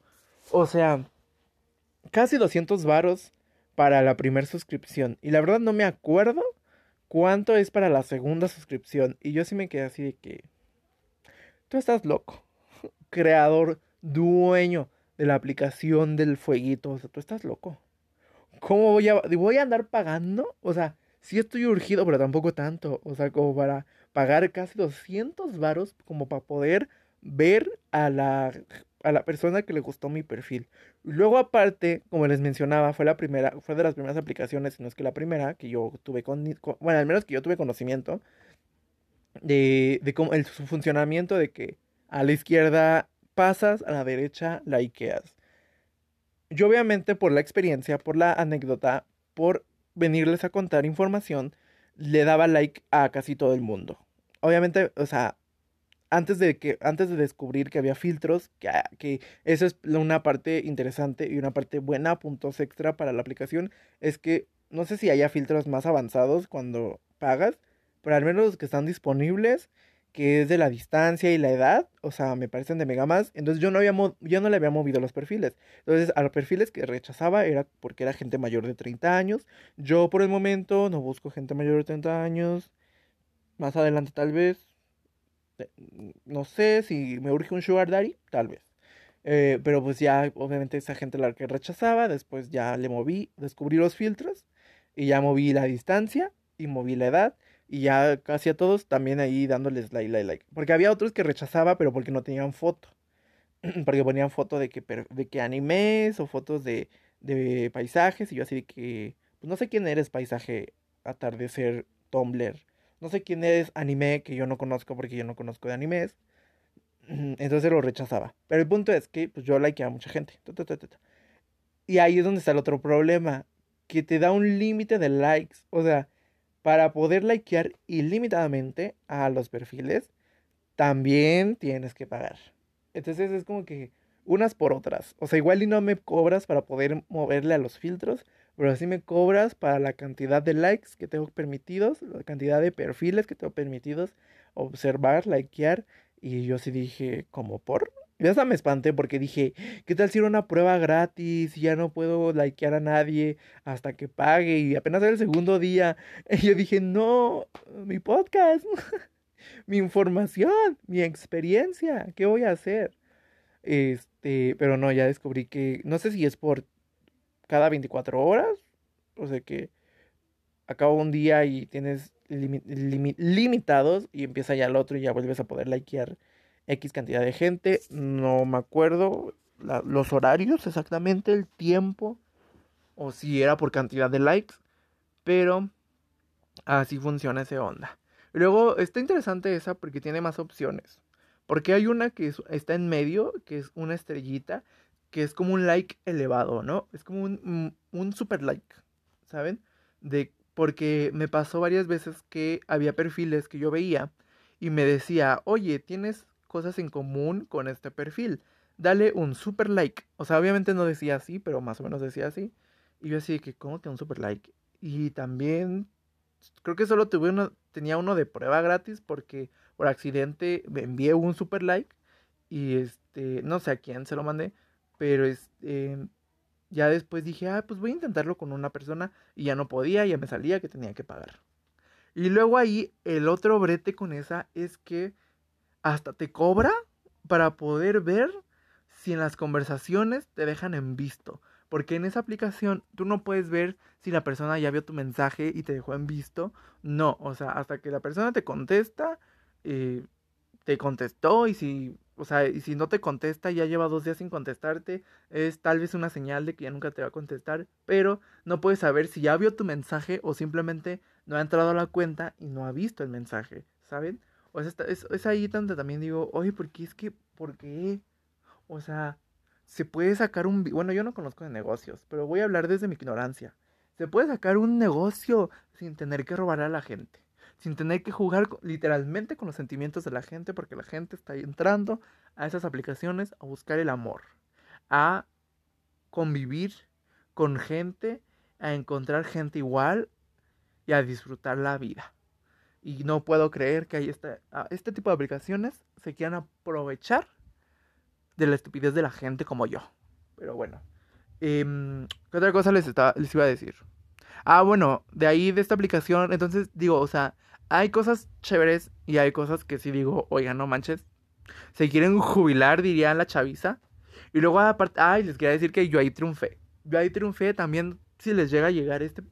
O sea, casi 200 varos para la primera suscripción. Y la verdad no me acuerdo cuánto es para la segunda suscripción. Y yo sí me quedé así de que... Tú estás loco [laughs] creador, dueño de la aplicación del fueguito. O sea, tú estás loco. ¿Cómo voy a, voy a andar pagando? O sea, sí estoy urgido, pero tampoco tanto. O sea, como para pagar casi 200 varos como para poder ver a la, a la persona que le gustó mi perfil. Luego aparte, como les mencionaba, fue la primera, fue de las primeras aplicaciones, no es que la primera que yo tuve con, bueno, al menos que yo tuve conocimiento de, de cómo el, su funcionamiento de que a la izquierda pasas, a la derecha likeas. Yo obviamente por la experiencia, por la anécdota, por venirles a contar información, le daba like a casi todo el mundo. Obviamente, o sea, antes de que antes de descubrir que había filtros, que, que eso es una parte interesante y una parte buena, puntos extra para la aplicación, es que no sé si haya filtros más avanzados cuando pagas, pero al menos los que están disponibles que es de la distancia y la edad, o sea, me parecen de mega más. Entonces yo no, había yo no le había movido los perfiles. Entonces a los perfiles que rechazaba era porque era gente mayor de 30 años. Yo por el momento no busco gente mayor de 30 años. Más adelante tal vez. Eh, no sé si me urge un sugar daddy, tal vez. Eh, pero pues ya, obviamente, esa gente la que rechazaba. Después ya le moví, descubrí los filtros. Y ya moví la distancia y moví la edad. Y ya casi a todos también ahí dándoles like, like, like. Porque había otros que rechazaba, pero porque no tenían foto. [clears throat] porque ponían foto de que, de que animes o fotos de, de paisajes. Y yo así de que, pues no sé quién eres paisaje atardecer Tumblr. No sé quién eres anime que yo no conozco porque yo no conozco de animes. [clears throat] Entonces lo rechazaba. Pero el punto es que pues, yo likeaba a mucha gente. Y ahí es donde está el otro problema. Que te da un límite de likes. O sea, para poder likear ilimitadamente a los perfiles, también tienes que pagar. Entonces es como que unas por otras. O sea, igual y no me cobras para poder moverle a los filtros, pero sí me cobras para la cantidad de likes que tengo permitidos, la cantidad de perfiles que tengo permitidos observar, likear. Y yo sí dije, como por? Ya hasta me espanté porque dije, ¿qué tal si era una prueba gratis? Y ya no puedo likear a nadie hasta que pague. Y apenas era el segundo día. [laughs] Y yo dije, no, mi podcast, [laughs] mi información, mi experiencia, ¿qué voy a hacer? Este, pero no, ya descubrí que, no sé si es por cada 24 horas, o sea que acaba un día y tienes limitados y empieza ya el otro y ya vuelves a poder likear X cantidad de gente, no me acuerdo los horarios exactamente, el tiempo, o si era por cantidad de likes, pero así funciona ese onda. Luego está interesante esa porque tiene más opciones. Porque hay una que está en medio, que es una estrellita, que es como un like elevado, ¿no? Es como un, un super like, ¿saben? De, porque me pasó varias veces que había perfiles que yo veía y me decía, oye, tienes cosas en común con este perfil. Dale un super like. O sea, obviamente no decía así, pero más o menos decía así. Y yo así que, ¿cómo que un super like? Y también creo que solo tuve uno, tenía uno de prueba gratis porque por accidente me envié un super like y este, no sé a quién se lo mandé, pero este, ya después dije, ah, pues voy a intentarlo con una persona y ya no podía, ya me salía que tenía que pagar. Y luego ahí el otro brete con esa es que hasta te cobra para poder ver si en las conversaciones te dejan en visto. Porque en esa aplicación tú no puedes ver si la persona ya vio tu mensaje y te dejó en visto. No, o sea, hasta que la persona te contesta, eh, te contestó y si, o sea, y si no te contesta, ya lleva dos días sin contestarte, es tal vez una señal de que ya nunca te va a contestar, pero no puedes saber si ya vio tu mensaje o simplemente no ha entrado a la cuenta y no ha visto el mensaje, ¿saben? O sea, es, es ahí donde también digo, oye, ¿por qué es que, por qué? O sea, se puede sacar un... Bueno, yo no conozco de negocios, pero voy a hablar desde mi ignorancia. Se puede sacar un negocio sin tener que robar a la gente. Sin tener que jugar literalmente con los sentimientos de la gente, porque la gente está entrando a esas aplicaciones a buscar el amor, a convivir con gente, a encontrar gente igual y a disfrutar la vida. Y no puedo creer que hay este, este tipo de aplicaciones se quieran aprovechar de la estupidez de la gente como yo. Pero bueno. Em, ¿Qué otra cosa les, les iba a decir? Ah, bueno, de ahí de esta aplicación, entonces digo, o sea, hay cosas chéveres y hay cosas que sí digo, oiga, no manches. Se quieren jubilar, diría la chaviza. Y luego aparte, ay, les quería decir que yo ahí triunfé. Yo ahí triunfé también, si les llega a llegar este,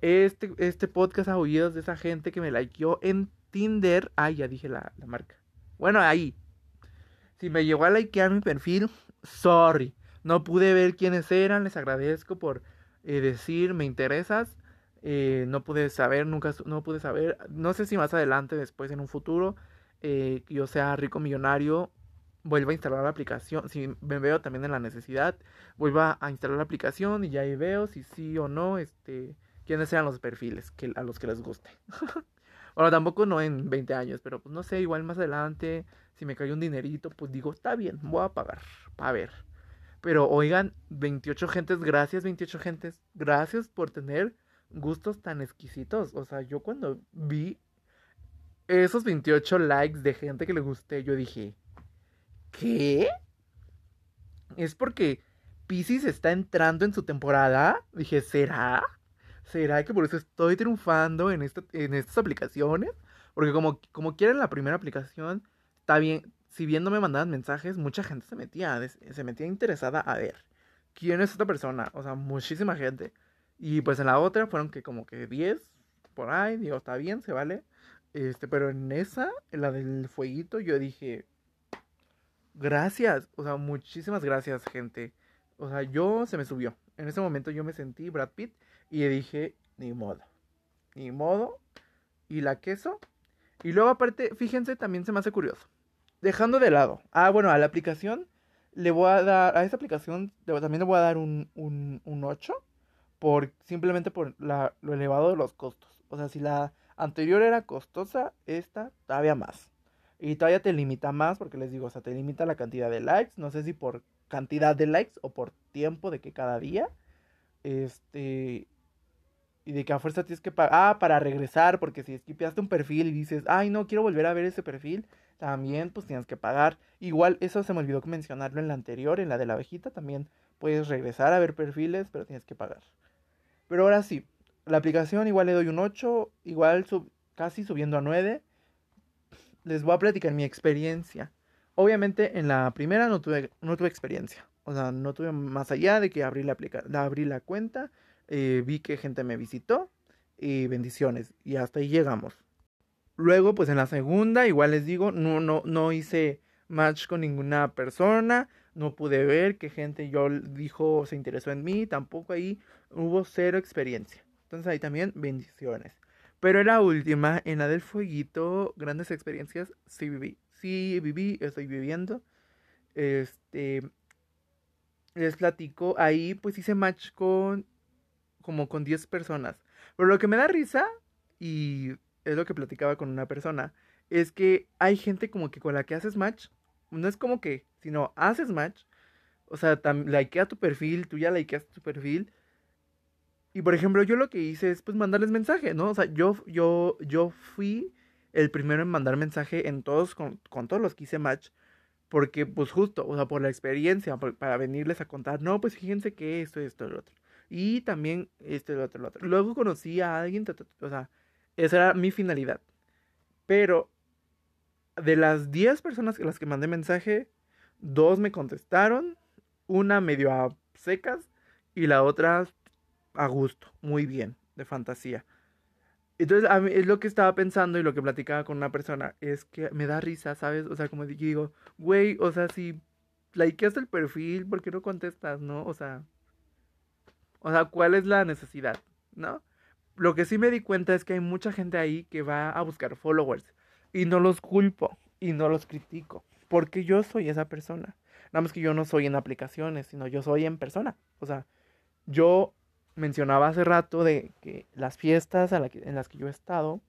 este, este podcast a oídos de esa gente que me likeó en Tinder. Ay, ya dije la, la marca. Bueno, ahí, si me llegó a likear mi perfil, sorry. No pude ver quiénes eran, les agradezco por eh, decir me interesas. Eh, no pude saber, nunca no pude saber. No sé si más adelante, después en un futuro, eh, yo sea rico millonario, vuelva a instalar la aplicación. Si me veo también en la necesidad, vuelva a instalar la aplicación y ya ahí veo si sí o no, este, quiénes sean los perfiles que, a los que les guste. [laughs] bueno, tampoco no en 20 años, pero pues no sé, igual más adelante si me cae un dinerito, pues digo, está bien, voy a pagar, a ver. Pero oigan, 28 gentes, gracias 28 gentes, gracias por tener gustos tan exquisitos. O sea, yo cuando vi esos 28 likes de gente que le gusté, yo dije, ¿qué? ¿Es porque Pisces está entrando en su temporada? Dije, ¿será? ¿Será que por eso estoy triunfando en, en estas aplicaciones? Porque como, como quieren la primera aplicación, está bien, si bien no me mandaban mensajes, mucha gente se metía, se metía interesada a ver quién es esta persona, o sea, muchísima gente. Y pues en la otra fueron que como que 10 por ahí, digo, está bien, se vale. Este, pero en esa, en la del fueguito, yo dije, gracias, o sea, muchísimas gracias, gente. O sea, yo se me subió. En ese momento yo me sentí Brad Pitt y dije, ni modo, ni modo. Y la queso. Y luego aparte, fíjense, también se me hace curioso. Dejando de lado. Ah, bueno, a la aplicación le voy a dar, a esta aplicación también le voy a dar un, un, un 8 por, simplemente por la, lo elevado de los costos. O sea, si la anterior era costosa, esta todavía más. Y todavía te limita más porque les digo, o sea, te limita la cantidad de likes. No sé si por cantidad de likes o por tiempo de que cada día. Este. Y de que a fuerza tienes que pagar. Ah, para regresar, porque si esquipeaste un perfil y dices, ay, no, quiero volver a ver ese perfil, también pues tienes que pagar. Igual, eso se me olvidó mencionarlo en la anterior, en la de la abejita, también puedes regresar a ver perfiles, pero tienes que pagar. Pero ahora sí, la aplicación igual le doy un 8, igual casi subiendo a 9. Les voy a platicar mi experiencia. Obviamente en la primera no tuve, no tuve experiencia. O sea, no tuve más allá de que abrí la, abrí la cuenta, eh, vi que gente me visitó y bendiciones. Y hasta ahí llegamos. Luego, pues en la segunda, igual les digo, no, no, no hice match con ninguna persona no pude ver que gente yo dijo se interesó en mí, tampoco ahí hubo cero experiencia. Entonces ahí también bendiciones. Pero en la última, en la del fueguito, grandes experiencias, sí viví. Sí viví, estoy viviendo. Este, les platico, ahí pues hice match con como con 10 personas. Pero lo que me da risa, y es lo que platicaba con una persona, es que hay gente como que con la que haces match, no es como que sino haces match, o sea, likea tu perfil, tú ya likeaste tu perfil. Y por ejemplo, yo lo que hice es pues mandarles mensaje, ¿no? O sea, yo, yo, yo fui el primero en mandar mensaje en todos, con, todos los que hice match. Porque, pues justo, o sea, por la experiencia, para venirles a contar, no, pues fíjense que esto, esto, lo otro. Y también esto, lo otro, lo otro. Luego conocí a alguien, o sea, esa era mi finalidad. Pero, de las 10 personas a las que mandé mensaje, Dos me contestaron, una medio a secas y la otra a gusto, muy bien, de fantasía. Entonces, a mí, es lo que estaba pensando y lo que platicaba con una persona, es que me da risa, ¿sabes? O sea, como digo, güey, o sea, si likeaste el perfil, ¿por qué no contestas, no? O sea, o sea, ¿cuál es la necesidad, no? Lo que sí me di cuenta es que hay mucha gente ahí que va a buscar followers y no los culpo y no los critico. Porque yo soy esa persona. Nada más que yo no soy en aplicaciones, sino yo soy en persona. O sea, yo mencionaba hace rato de que las fiestas en las que yo he estado,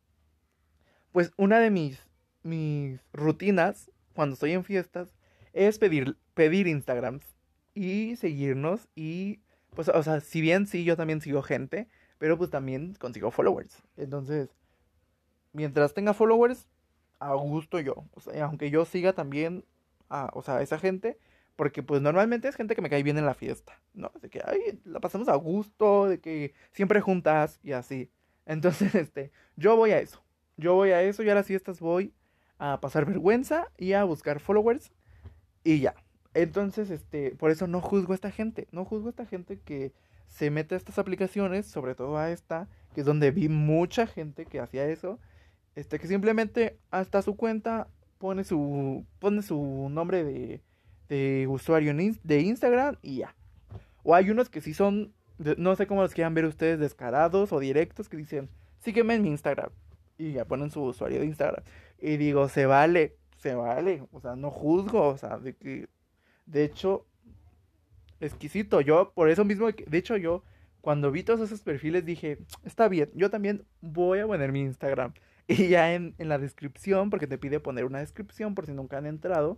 pues una de mis, mis rutinas cuando estoy en fiestas es pedir, pedir Instagrams y seguirnos y pues, o sea, si bien sí, yo también sigo gente, pero pues también consigo followers. Entonces, mientras tenga followers, a gusto yo. O sea, aunque yo siga también a, o sea, esa gente, porque pues normalmente es gente que me cae bien en la fiesta, ¿no? De que, ay, la pasamos a gusto, de que siempre juntas y así. Entonces, [laughs] este, yo voy a eso. Yo voy a eso y a las fiestas voy a pasar vergüenza y a buscar followers y ya. Entonces, este, por eso no juzgo a esta gente, no juzgo a esta gente que se mete a estas aplicaciones, sobre todo a esta, que es donde vi mucha gente que hacía eso este, que simplemente hasta su cuenta pone su, pone su nombre de, de usuario de Instagram y ya. O hay unos que sí son, no sé cómo los quieran ver ustedes, descarados o directos, que dicen, sígueme en mi Instagram. Y ya ponen su usuario de Instagram. Y digo, se vale, se vale. O sea, no juzgo. O sea, de que, de hecho, exquisito. Yo, por eso mismo, de hecho, yo, cuando vi todos esos perfiles, dije, está bien, yo también voy a poner mi Instagram. [laughs] Y ya en, la descripción, porque te pide poner una descripción por si nunca han entrado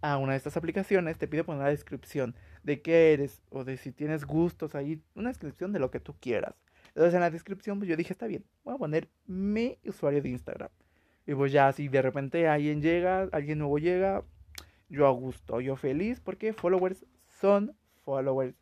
a una de estas aplicaciones, te pide poner una descripción de qué eres o de si tienes gustos ahí, una descripción de lo que tú quieras. Entonces en la descripción pues yo dije, está bien, voy a poner mi usuario de Instagram. Y pues ya si de repente alguien llega, alguien nuevo llega, yo a gusto, yo feliz porque followers son followers.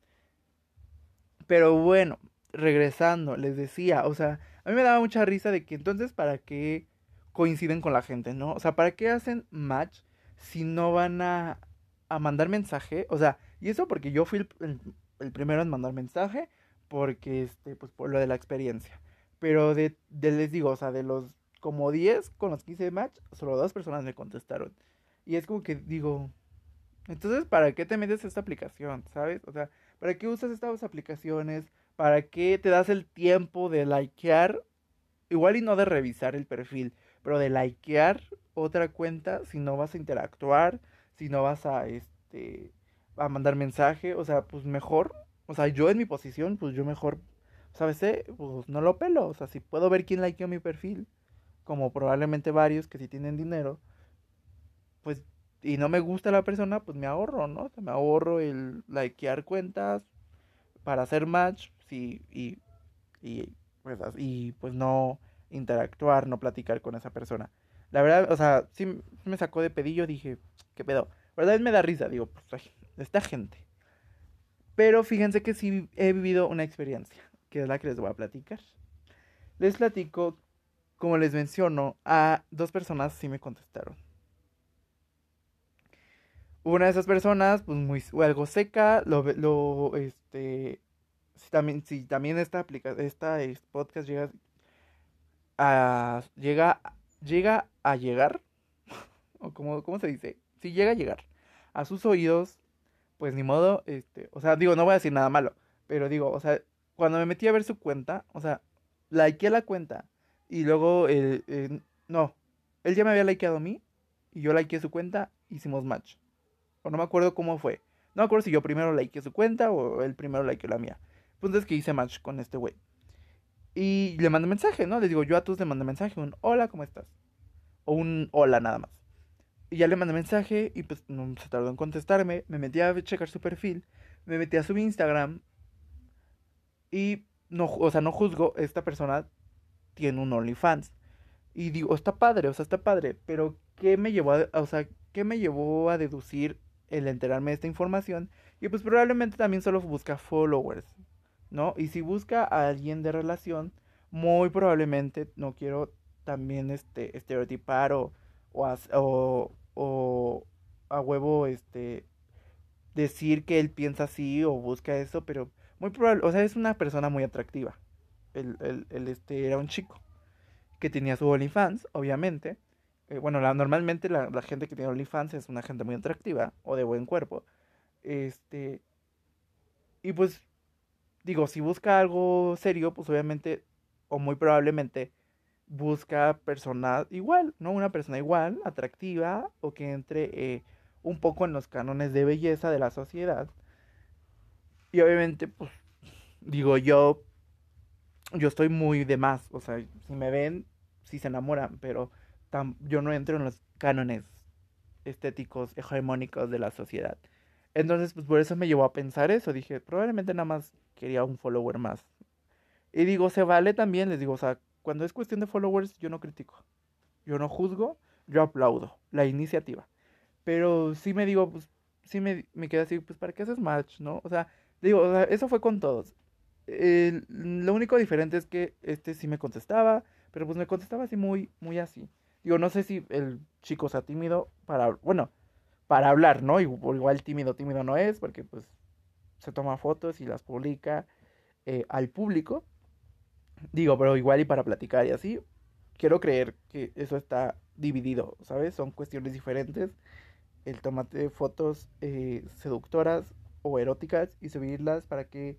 Pero bueno, regresando, les decía, o sea, a mí me daba mucha risa de que entonces, ¿para qué coinciden con la gente, no? O sea, ¿para qué hacen match si no van a, a mandar mensaje? O sea, y eso porque yo fui el, primero en mandar mensaje, porque, este, pues por lo de la experiencia. Pero de, de, les digo, o sea, de los como 10 con los que hice match, solo dos personas me contestaron. Y es como que digo, entonces, ¿para qué te metes esta aplicación? ¿Sabes? O sea, ¿para qué usas estas aplicaciones? ¿Para qué te das el tiempo de likear? Igual y no de revisar el perfil, pero de likear otra cuenta si no vas a interactuar, si no vas a este a mandar mensaje, o sea, pues mejor, o sea, yo en mi posición, pues yo mejor, ¿sabes? Pues no lo pelo, o sea, si puedo ver quién likeó mi perfil, como probablemente varios que si tienen dinero, pues y no me gusta la persona, pues me ahorro, ¿no? me ahorro el likear cuentas para hacer match sí, y, y, pues, y pues no interactuar, no platicar con esa persona. La verdad, o sea, sí me sacó de pedillo, dije, ¿qué pedo? La verdad me da risa, digo, pues esta gente. Pero fíjense que sí he vivido una experiencia, que es la que les voy a platicar. Les platico, como les menciono, a dos personas sí me contestaron. Una de esas personas, pues muy algo seca, lo, lo este, si también, si también esta aplicación, esta podcast llega a, llega, llega a llegar, [laughs] o como, ¿cómo se dice? Si llega a llegar a sus oídos, pues ni modo, este, o sea, digo, no voy a decir nada malo, pero digo, o sea, cuando me metí a ver su cuenta, o sea, likeé la cuenta y luego, eh, no, él ya me había likeado a mí y yo likeé su cuenta, hicimos match. O no me acuerdo cómo fue. No me acuerdo si yo primero likeé su cuenta o él primero likeó la mía. Punto es que hice match con este güey. Y le mandé mensaje, ¿no? Le digo, yo a todos le mandé mensaje, un hola, ¿cómo estás? O un hola nada más. Y ya le mandé mensaje y pues no se tardó en contestarme. Me metí a checar su perfil. Me metí a su Instagram. Y no, o sea, no juzgo, esta persona tiene un OnlyFans. Y digo, está padre, o sea, está padre. Pero ¿qué me llevó a, o sea, qué me llevó a deducir el enterarme de esta información. Y pues probablemente también solo busca followers, ¿no? Y si busca a alguien de relación, muy probablemente, no quiero también este, estereotipar o, o, o, a huevo este, decir que él piensa así o busca eso, pero muy probable, o sea, es una persona muy atractiva. El, el, este era un chico que tenía su OnlyFans, obviamente, eh, bueno, la, normalmente la, gente que tiene OnlyFans es una gente muy atractiva o de buen cuerpo. Este. Y pues, digo, si busca algo serio, pues obviamente, o muy probablemente, busca persona igual, ¿no? Una persona igual, atractiva, o que entre eh, un poco en los cánones de belleza de la sociedad. Y obviamente, pues, digo, yo, yo estoy muy de más, o sea, si me ven, si se enamoran, pero yo no entro en los cánones estéticos hegemónicos de la sociedad. Entonces, pues por eso me llevó a pensar eso. Dije, probablemente nada más quería un follower más. Y digo, se vale también, les digo, o sea, cuando es cuestión de followers, yo no critico. Yo no juzgo, yo aplaudo la iniciativa. Pero sí me digo, pues, sí me, me queda así, pues, ¿para qué haces match, no? O sea, digo, o sea, eso fue con todos. lo único diferente es que este sí me contestaba, pero pues me contestaba así muy, muy así. Digo, no sé si el chico sea tímido para, bueno, para hablar, ¿no? Igual tímido, tímido no es, porque pues se toma fotos y las publica eh, al público. Digo, pero igual y para platicar y así. Quiero creer que eso está dividido, ¿sabes? Son cuestiones diferentes. El tomate fotos eh, seductoras o eróticas y subirlas para que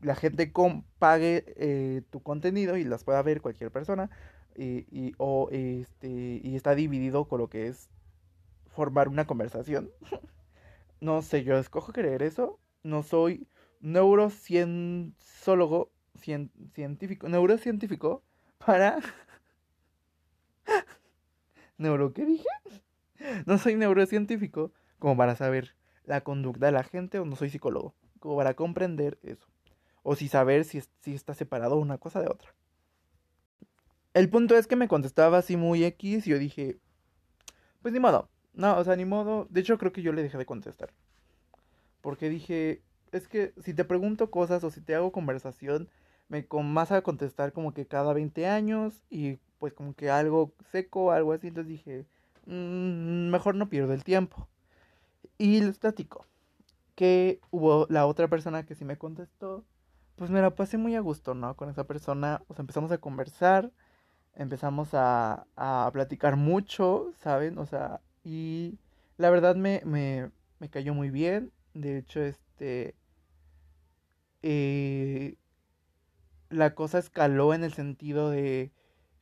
la gente pague eh, tu contenido y las pueda ver cualquier persona y, o, este, y está dividido con lo que es formar una conversación. [laughs] no sé, yo escojo creer eso. No soy neurocienciólogo, científico, neurocientífico para... [laughs] ¿Neuro qué dije? [laughs] No soy neurocientífico como para saber la conducta de la gente o no soy psicólogo, como para comprender eso. O si saber si, si está separado una cosa de otra. El punto es que me contestaba así muy X y yo dije, pues ni modo. No, o sea, ni modo. De hecho, creo que yo le dejé de contestar. Porque dije, es que si te pregunto cosas o si te hago conversación, me vas a contestar como que cada 20 años y pues como que algo seco, algo así. Entonces dije, mm, mejor no pierdo el tiempo. Y les platico que hubo la otra persona que sí me contestó. Pues me la pasé muy a gusto, ¿no? Con esa persona, o sea, empezamos a conversar empezamos a, a platicar mucho, ¿saben? O sea, y la verdad me, me, me cayó muy bien. De hecho, este... Eh, la cosa escaló en el sentido de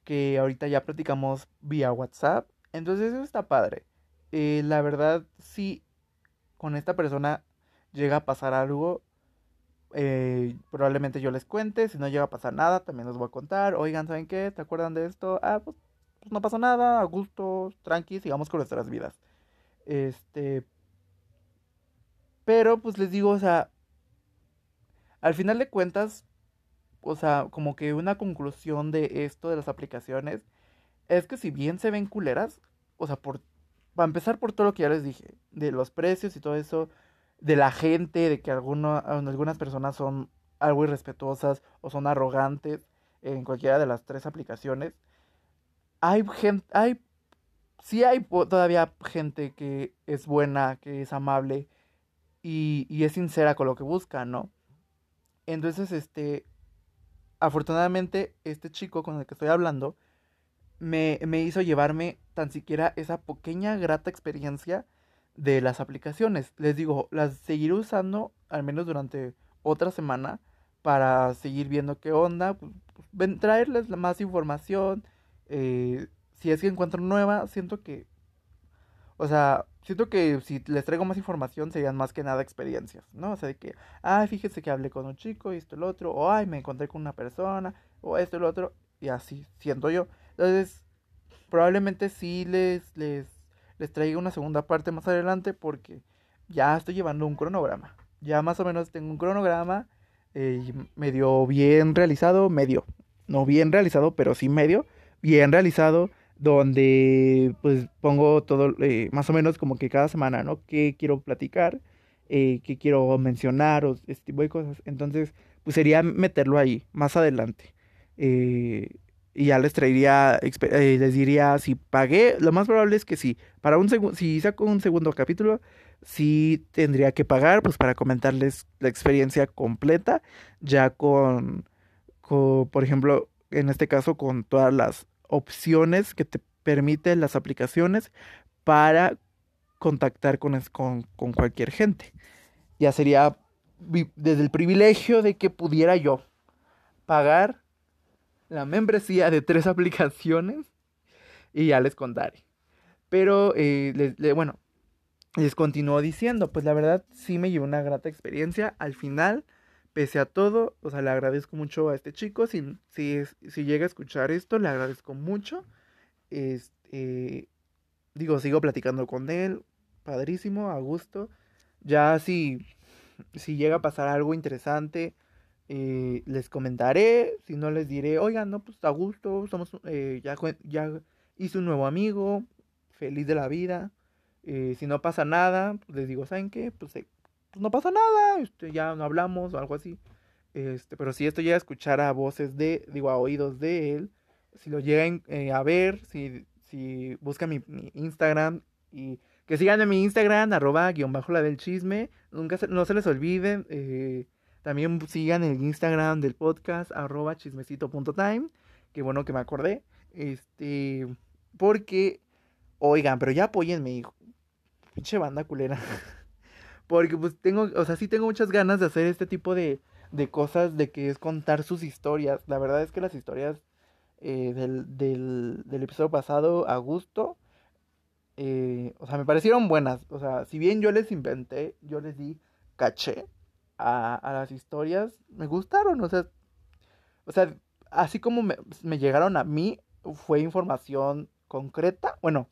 que ahorita ya platicamos vía WhatsApp. Entonces eso está padre. Eh, la verdad, si con esta persona llega a pasar algo, eh, probablemente yo les cuente. Si no llega a pasar nada, también les voy a contar. Oigan, ¿saben qué? ¿Te acuerdan de esto? Ah, pues, pues no pasa nada, a gusto, tranqui, sigamos con nuestras vidas. Este. Pero, pues les digo, o sea, al final de cuentas, o sea, como que una conclusión de esto de las aplicaciones es que si bien se ven culeras, o sea, por, para empezar por todo lo que ya les dije, de los precios y todo eso, de la gente, de que algunas personas son algo irrespetuosas o son arrogantes en cualquiera de las tres aplicaciones, hay gente, hay, sí hay todavía gente que es buena, que es amable y, y es sincera con lo que busca, ¿no? Entonces, este, afortunadamente, este chico con el que estoy hablando me, me hizo llevarme tan siquiera esa pequeña grata experiencia de las aplicaciones. Les digo, las seguiré usando al menos durante otra semana para seguir viendo qué onda, pues, traerles más información. Eh, si es que encuentro nueva, siento que, o sea, siento que si les traigo más información serían más que nada experiencias, ¿no? O sea, de que, ay, fíjese que hablé con un chico y esto y lo otro, o ay, me encontré con una persona, o esto y lo otro, y así siento yo. Entonces, probablemente sí les, les, les traiga una segunda parte más adelante porque ya estoy llevando un cronograma. Ya más o menos tengo un cronograma eh, medio bien realizado, medio, no bien realizado, pero sí medio, bien realizado donde pues pongo todo eh, más o menos como que cada semana, ¿no? ¿Qué quiero platicar? Eh, ¿Qué quiero mencionar? O este tipo de cosas. Entonces, pues sería meterlo ahí, más adelante. Eh, y ya les traería, les diría si pagué, lo más probable es que sí. Para un segundo, si saco un segundo capítulo, sí tendría que pagar, pues para comentarles la experiencia completa, ya con, con por ejemplo, en este caso con todas las opciones que te permiten las aplicaciones para contactar con, con, con cualquier gente. Ya sería desde el privilegio de que pudiera yo pagar la membresía de tres [laughs] aplicaciones y ya les contaré. Pero, eh, bueno, les continúo diciendo, pues la verdad sí me llevó una grata experiencia. Al final pese a todo, o sea, le agradezco mucho a este chico. Si, si, si llega a escuchar esto, le agradezco mucho. Este, digo, sigo platicando con él. Padrísimo, a gusto. Ya si, si llega a pasar algo interesante, eh, les comentaré. Si no, les diré, oigan, no, pues a gusto. Somos, eh, ya, ya hice un nuevo amigo. Feliz de la vida. Eh, si no pasa nada, pues les digo, ¿saben qué? Pues pues no pasa nada, este, ya no hablamos o algo así. Este, pero si esto llega a escuchar a voces de, digo, a oídos de él, si lo llegan eh, a ver, si, si buscan mi, Instagram y que sigan en mi Instagram, arroba guion bajo la del chisme, nunca se, no se les olviden, eh, también sigan el Instagram del podcast, arroba chismecito.time, que bueno que me acordé, este, porque, oigan, pero ya apóyenme, hijo, pinche banda culera. [laughs] Porque pues tengo, o sea, sí tengo muchas ganas de hacer este tipo de, de cosas, de que es contar sus historias. La verdad es que las historias eh, del, del, del, episodio pasado, a gusto, eh, o sea, me parecieron buenas. O sea, si bien yo les inventé, yo les di caché a, las historias, me gustaron. O sea, o sea así como me, me llegaron a mí, fue información concreta. Bueno,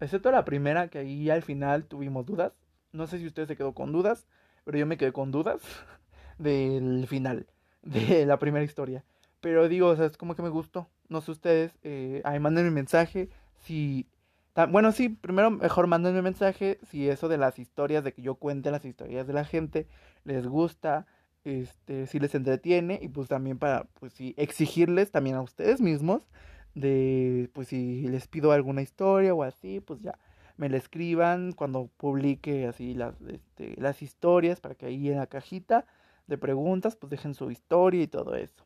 excepto la primera, que ahí al final tuvimos dudas. No sé si usted se quedó con dudas, pero yo me quedé con dudas [laughs] del final de la primera historia. Pero digo, o sea, es como que me gustó. No sé ustedes, eh, ahí manden mi mensaje. Si. Bueno, sí, primero mejor manden mi mensaje. Si eso de las historias, de que yo cuente las historias de la gente, les gusta, este, si les entretiene. Y pues también para, pues sí, exigirles también a ustedes mismos. De, pues si les pido alguna historia o así, pues ya me la escriban cuando publique así las, este, las historias para que ahí en la cajita de preguntas pues dejen su historia y todo eso.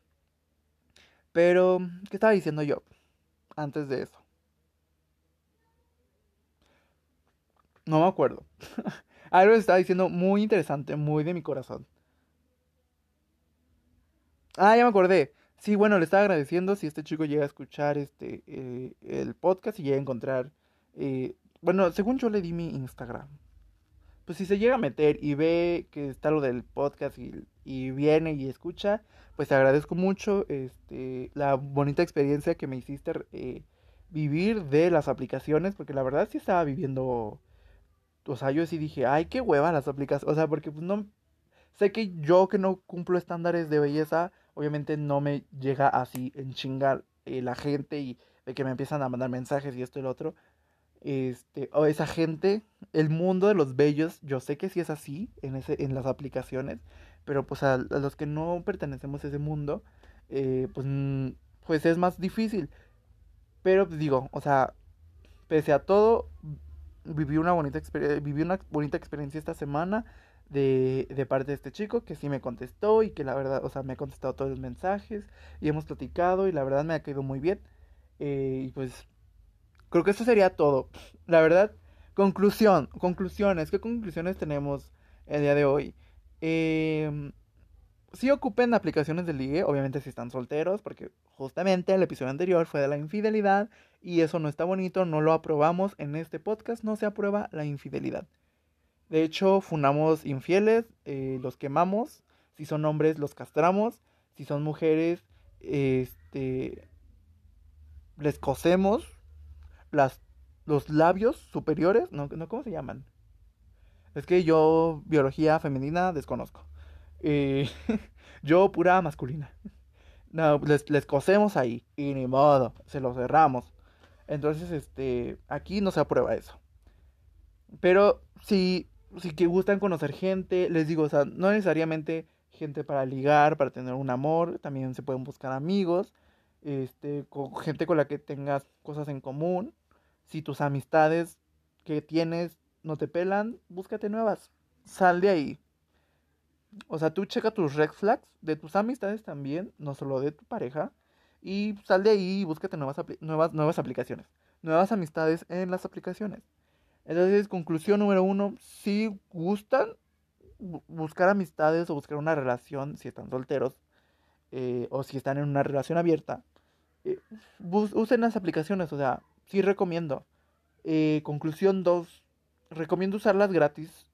Pero, ¿qué estaba diciendo yo? antes de eso? No me acuerdo. [laughs] Algo estaba diciendo muy interesante, muy de mi corazón. Ah, ya me acordé. Sí, bueno, le estaba agradeciendo si este chico llega a escuchar este eh, el podcast y llega a encontrar. Eh, bueno, según yo le di mi Instagram. Pues si se llega a meter y ve que está lo del podcast y, y viene y escucha, pues te agradezco mucho este, la bonita experiencia que me hiciste eh, vivir de las aplicaciones, porque la verdad sí estaba viviendo o sea, yo sí dije, ay, qué hueva las aplicaciones. O sea, porque pues no. Sé que yo que no cumplo estándares de belleza, obviamente no me llega así en chingar eh, la gente y de que me empiezan a mandar mensajes y esto y lo otro. Este, o esa gente, el mundo de los bellos, yo sé que sí es así en, ese, en las aplicaciones, pero pues a, los que no pertenecemos a ese mundo, eh, pues, pues es más difícil. Pero pues, digo, o sea, pese a todo, viví una bonita, viví una bonita experiencia esta semana de, de, parte de este chico que sí me contestó y que la verdad, o sea, me ha contestado todos los mensajes y hemos platicado y la verdad me ha caído muy bien. Eh, y pues creo que eso sería todo. La verdad, conclusión, conclusiones, ¿qué conclusiones tenemos el día de hoy? Eh, si ocupen aplicaciones de ligue, obviamente si están solteros, porque justamente el episodio anterior fue de la infidelidad y eso no está bonito, no lo aprobamos en este podcast, no se aprueba la infidelidad. De hecho, funamos infieles, eh, los quemamos, si son hombres los castramos, si son mujeres, este, les cosemos las, los labios superiores, no, no, ¿cómo se llaman? Es que yo biología femenina desconozco. Eh, [laughs] yo pura masculina. No, les, les cosemos ahí. Y ni modo, se lo cerramos. Entonces, este, aquí no se aprueba eso. Pero si, si que gustan conocer gente, les digo, o sea, no necesariamente gente para ligar, para tener un amor, también se pueden buscar amigos, este, con gente con la que tengas cosas en común. Si tus amistades que tienes no te pelan, búscate nuevas. Sal de ahí. O sea, tú checa tus red flags de tus amistades también, no solo de tu pareja. Y sal de ahí y búscate nuevas, nuevas, nuevas aplicaciones. Nuevas amistades en las aplicaciones. Entonces, conclusión número uno, si gustan buscar amistades o buscar una relación, si están solteros eh, o si están en una relación abierta, eh, usen las aplicaciones, o sea, sí recomiendo. Eh, conclusión dos, recomiendo usarlas gratis.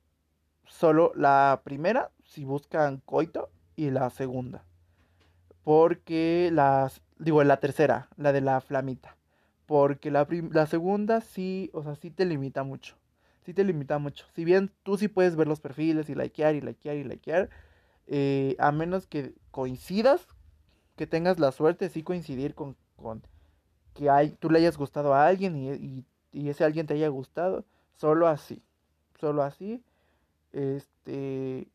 Solo la primera, si buscan coito, y la segunda. Porque las, digo, la tercera, la de la flamita. Porque la, la segunda sí, o sea, sí te limita mucho. Sí te limita mucho. Si bien tú sí puedes ver los perfiles y likear y likear y likear, eh, a menos que coincidas, que tengas la suerte sí coincidir con, con que hay, tú le hayas gustado a alguien y, y, y ese alguien te haya gustado, solo así. Solo así. Este,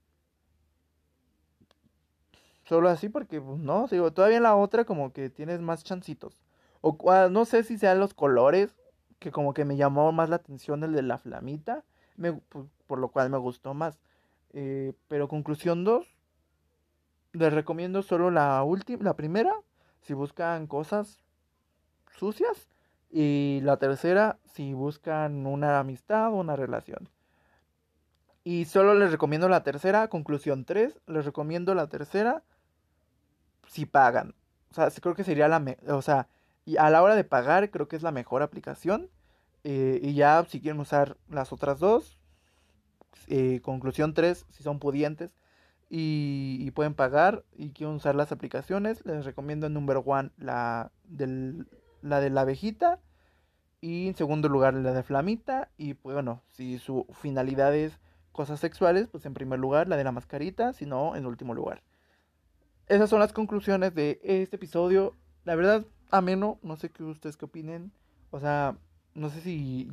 Solo así porque, pues, no, digo, todavía la otra como que tienes más chancitos. O no sé si sean los colores, que como que me llamó más la atención el de la flamita, me, pues, por lo cual me gustó más. Eh, pero conclusión 2, les recomiendo solo la última, la primera, si buscan cosas sucias. Y la tercera, si buscan una amistad o una relación. Y solo les recomiendo la tercera, conclusión 3, les recomiendo la tercera si pagan. O sea, creo que sería la... o sea, y a la hora de pagar creo que es la mejor aplicación. Eh, y ya si quieren usar las otras dos, eh, conclusión 3, si son pudientes y, pueden pagar y quieren usar las aplicaciones, les recomiendo en número one la, del, la de la abejita y en segundo lugar la de flamita y pues bueno, si su finalidad es cosas sexuales, pues en primer lugar la de la mascarita, si no, en último lugar esas son las conclusiones de este episodio. La verdad, ameno, no sé qué ustedes qué opinen. O sea, no sé si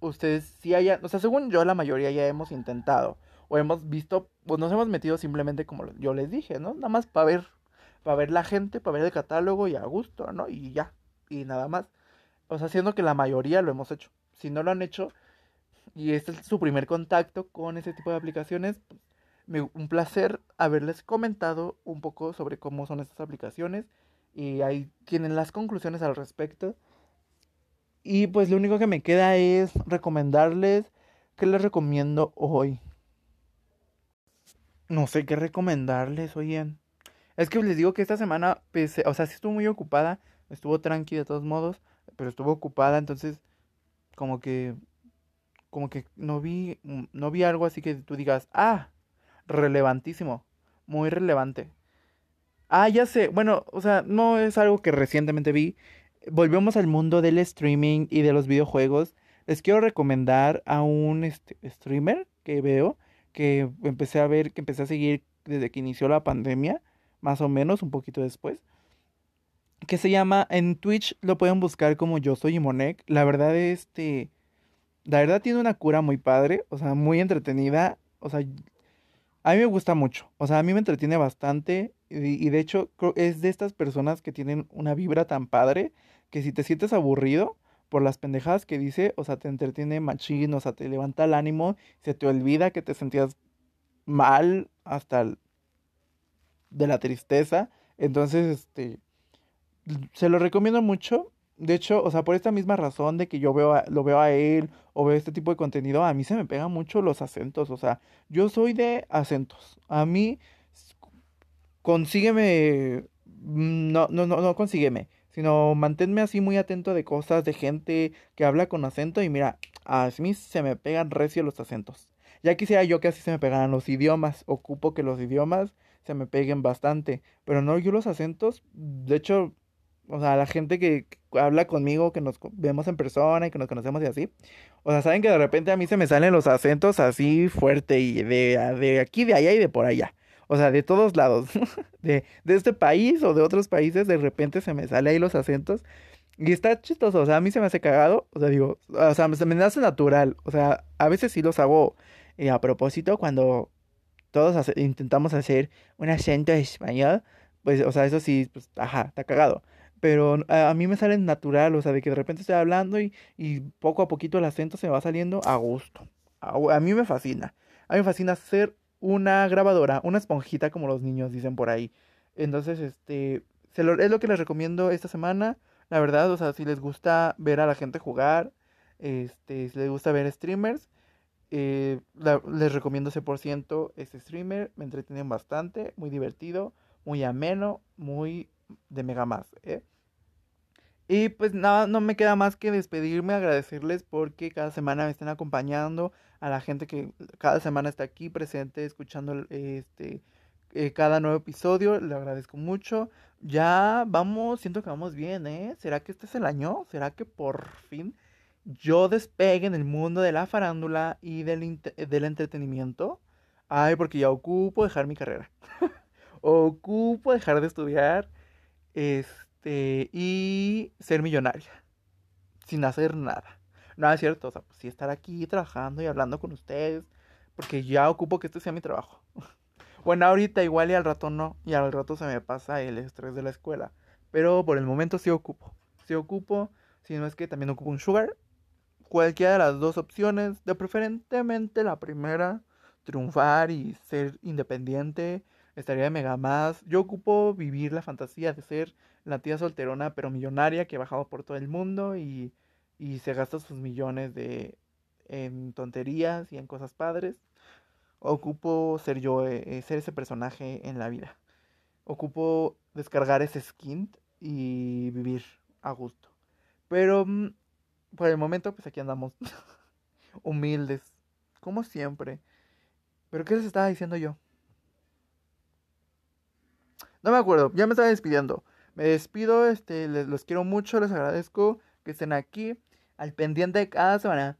ustedes si hayan, o sea, según yo la mayoría ya hemos intentado o hemos visto, pues nos hemos metido simplemente como yo les dije, ¿no? Nada más para ver, para ver la gente, para ver el catálogo y a gusto, ¿no? Y ya, y nada más. O sea, siendo que la mayoría lo hemos hecho. Si no lo han hecho y este es su primer contacto con ese tipo de aplicaciones, pues, un placer haberles comentado un poco sobre cómo son estas aplicaciones y ahí tienen las conclusiones al respecto. Y pues lo único que me queda es recomendarles qué les recomiendo hoy. No sé qué recomendarles, oigan. Es que les digo que esta semana, o sea, sí estuvo muy ocupada, estuvo tranqui de todos modos, pero estuvo ocupada, entonces como que como que no vi no vi algo así que tú digas, "Ah, relevantísimo, muy relevante." Ah, ya sé. Bueno, o sea, no es algo que recientemente vi. Volvemos al mundo del streaming y de los videojuegos. Les quiero recomendar a un este, streamer que veo, que empecé a ver, que empecé a seguir desde que inició la pandemia, más o menos, un poquito después. Que se llama, en Twitch lo pueden buscar como Yo Soy Imonek. La verdad, este, la verdad tiene una cura muy padre, o sea, muy entretenida. O sea, a mí me gusta mucho, o sea, a mí me entretiene bastante y, de hecho es de estas personas que tienen una vibra tan padre que si te sientes aburrido por las pendejadas que dice, o sea, te entretiene machín, o sea, te levanta el ánimo, se te olvida que te sentías mal hasta de la tristeza. Entonces, este, se lo recomiendo mucho. De hecho, o sea, por esta misma razón de que yo veo lo veo a él o veo este tipo de contenido, a mí se me pegan mucho los acentos. O sea, yo soy de acentos. A mí, consígueme, mm, no, no, no, no consígueme, sino manténme así muy atento de cosas, de gente que habla con acento y mira, a mí se me pegan recio los acentos. Ya quisiera yo que así se me pegaran los idiomas. Ocupo que los idiomas se me peguen bastante. Pero no, yo los acentos, de hecho, o sea, la gente que, habla conmigo, que nos vemos en persona y que nos conocemos y así. O sea, saben que de repente a mí se me salen los acentos así fuerte y de, de aquí, de allá y de por allá. O sea, de todos lados. [laughs] de, de este país o de otros países, de repente se me sale ahí los acentos. Y está chistoso, o sea, a mí se me hace cagado, o sea, digo, o sea, se me hace natural, o sea, a veces sí los hago eh, a propósito cuando todos intentamos hacer un acento español, pues, o sea, eso sí, pues, ajá, está cagado. Pero a, mí me sale natural, o sea, de que de repente estoy hablando y, y poco a poquito el acento se me va saliendo a gusto. A, mí me fascina. A mí me fascina ser una grabadora, una esponjita como los niños dicen por ahí. Entonces, este, es lo que les recomiendo esta semana. La verdad, o sea, si les gusta ver a la gente jugar, este, si les gusta ver streamers, eh, les recomiendo ese por ciento este streamer. Me entretienen bastante, muy divertido, muy ameno, muy de mega más. ¿eh? Y pues nada, no me queda más que despedirme, agradecerles porque cada semana me están acompañando, a la gente que cada semana está aquí presente, escuchando este eh, cada nuevo episodio, le agradezco mucho. Ya vamos, siento que vamos bien, ¿eh? ¿Será que este es el año? ¿Será que por fin yo despegue en el mundo de la farándula y del, del entretenimiento? Ay, porque ya ocupo dejar mi carrera. [laughs] ocupo dejar de estudiar este, y ser millonaria. Sin hacer nada. No es cierto, o sea, pues sí estar aquí trabajando y hablando con ustedes. Porque ya ocupo que este sea mi trabajo. [laughs] bueno, ahorita igual y al rato no. Y al rato se me pasa el estrés de la escuela. Pero por el momento sí ocupo. Sí ocupo. Si no es que también ocupo un sugar. Cualquiera de las dos opciones. De preferentemente la primera. Triunfar y ser independiente estaría mega más. Yo ocupo vivir la fantasía de ser la tía solterona pero millonaria que ha bajado por todo el mundo y, y se gasta sus millones de en tonterías y en cosas padres. Ocupo ser yo, eh, eh, ser ese personaje en la vida. Ocupo descargar ese skin y vivir a gusto. Pero mm, por el momento, pues aquí andamos. [laughs] Humildes. Como siempre. ¿Pero qué les estaba diciendo yo? No me acuerdo, ya me estaba despidiendo. Me despido, este, les, los quiero mucho, les agradezco que estén aquí al pendiente de cada semana.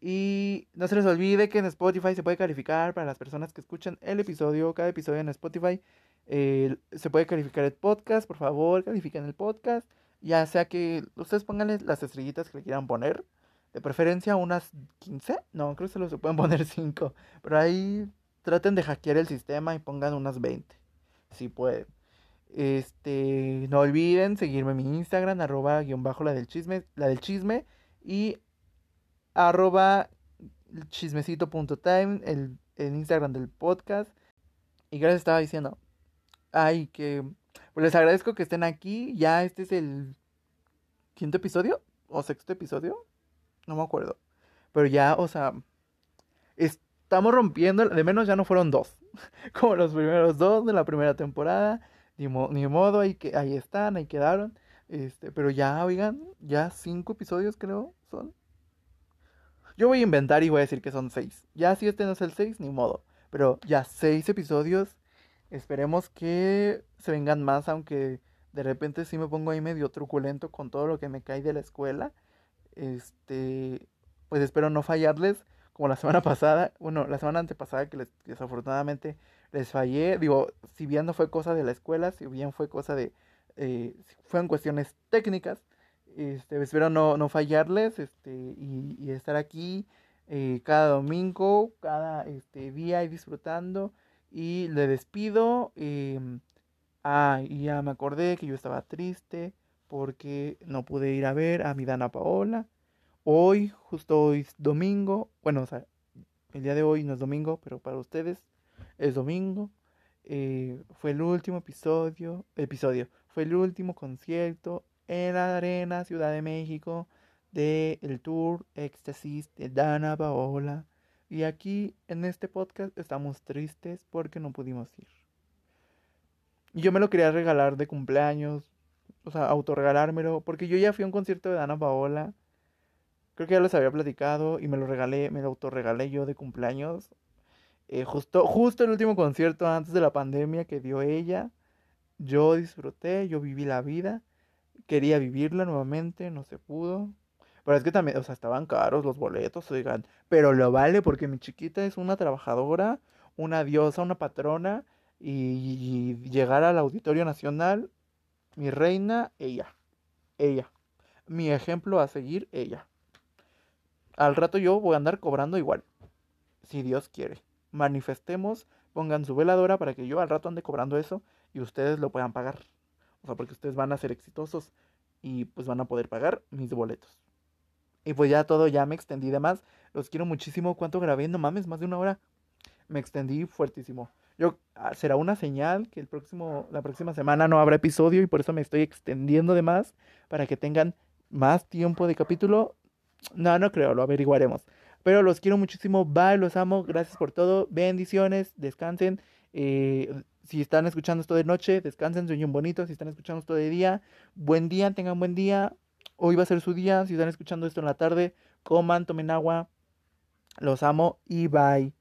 Y no se les olvide que en Spotify se puede calificar para las personas que escuchan el episodio, cada episodio en Spotify. se puede calificar el podcast, por favor, califiquen el podcast. Ya sea que ustedes pónganle las estrellitas que le quieran poner. De preferencia unas 15. No, creo que se pueden [laughs] poner 5. Pero ahí traten de hackear el sistema y pongan unas 20. Si pueden. Este, no olviden seguirme en mi Instagram, arroba guion bajo la del chisme, la del chisme y arroba chismecito.time, el, el Instagram del podcast. Y gracias estaba diciendo, ay, que Pues les agradezco que estén aquí. Ya este es el quinto episodio o sexto episodio. No me acuerdo. Pero ya, o sea, estamos rompiendo. De menos ya no fueron dos. [laughs] Como los primeros dos de la primera temporada. Ni, modo, ahí, que, ahí están, ahí quedaron. Este, pero ya, oigan, ya cinco episodios creo son. Yo voy a inventar y voy a decir que son seis. Ya si este no es el seis, ni modo. Pero ya seis episodios. Esperemos que se vengan más, aunque de repente sí me pongo ahí medio truculento con todo lo que me cae de la escuela. Este, pues espero no fallarles como la semana [laughs] pasada, bueno, la semana antepasada que les, desafortunadamente les fallé. Digo, si bien no fue cosa de la escuela, si bien fue cosa de, eh, fueron cuestiones técnicas, este, espero no, no fallarles este, y, estar aquí eh, cada domingo, cada este, día y disfrutando. Y le despido. Em, ah, y ya me acordé que yo estaba triste porque no pude ir a ver a mi Dana Paola. Hoy, justo hoy es domingo. Bueno, o sea, el día de hoy no es domingo, pero para ustedes es domingo. Eh, fue el último episodio, episodio, fue el último concierto en la Arena Ciudad de México del el tour Éxtasis de Dana Paola. Y aquí en este podcast estamos tristes porque no pudimos ir. Y yo me lo quería regalar de cumpleaños, o sea, autorregalármelo, porque yo ya fui a un concierto de Dana Paola. Creo que ya les había platicado y me lo regalé, me lo autorregalé yo de cumpleaños. Eh, justo, justo el último concierto antes de la pandemia que dio ella. Yo disfruté, yo viví la vida. Quería vivirla nuevamente, no se pudo. Pero es que también, o sea, estaban caros los boletos, oigan. Pero lo vale porque mi chiquita es una trabajadora, una diosa, una patrona. Y, llegar al Auditorio Nacional, mi reina, ella. Ella. Mi ejemplo a seguir, ella. Al rato yo voy a andar cobrando igual. Si Dios quiere. Manifestemos, pongan su veladora para que yo al rato ande cobrando eso y ustedes lo puedan pagar. O sea, porque ustedes van a ser exitosos y pues van a poder pagar mis boletos. Y pues ya todo, ya me extendí de más. Los quiero muchísimo. ¿Cuánto grabé? No mames, más de una hora. Me extendí fuertísimo. Yo, ah, será una señal que el próximo, la próxima semana no habrá episodio y por eso me estoy extendiendo de más para que tengan más tiempo de capítulo. No, no creo, lo averiguaremos. Pero los quiero muchísimo. Bye, los amo. Gracias por todo. Bendiciones. Descansen. Eh, si están escuchando esto de noche, descansen, sueñen bonito. Si están escuchando esto de día, buen día, tengan buen día. Hoy va a ser su día. Si están escuchando esto en la tarde, coman, tomen agua. Los amo y bye.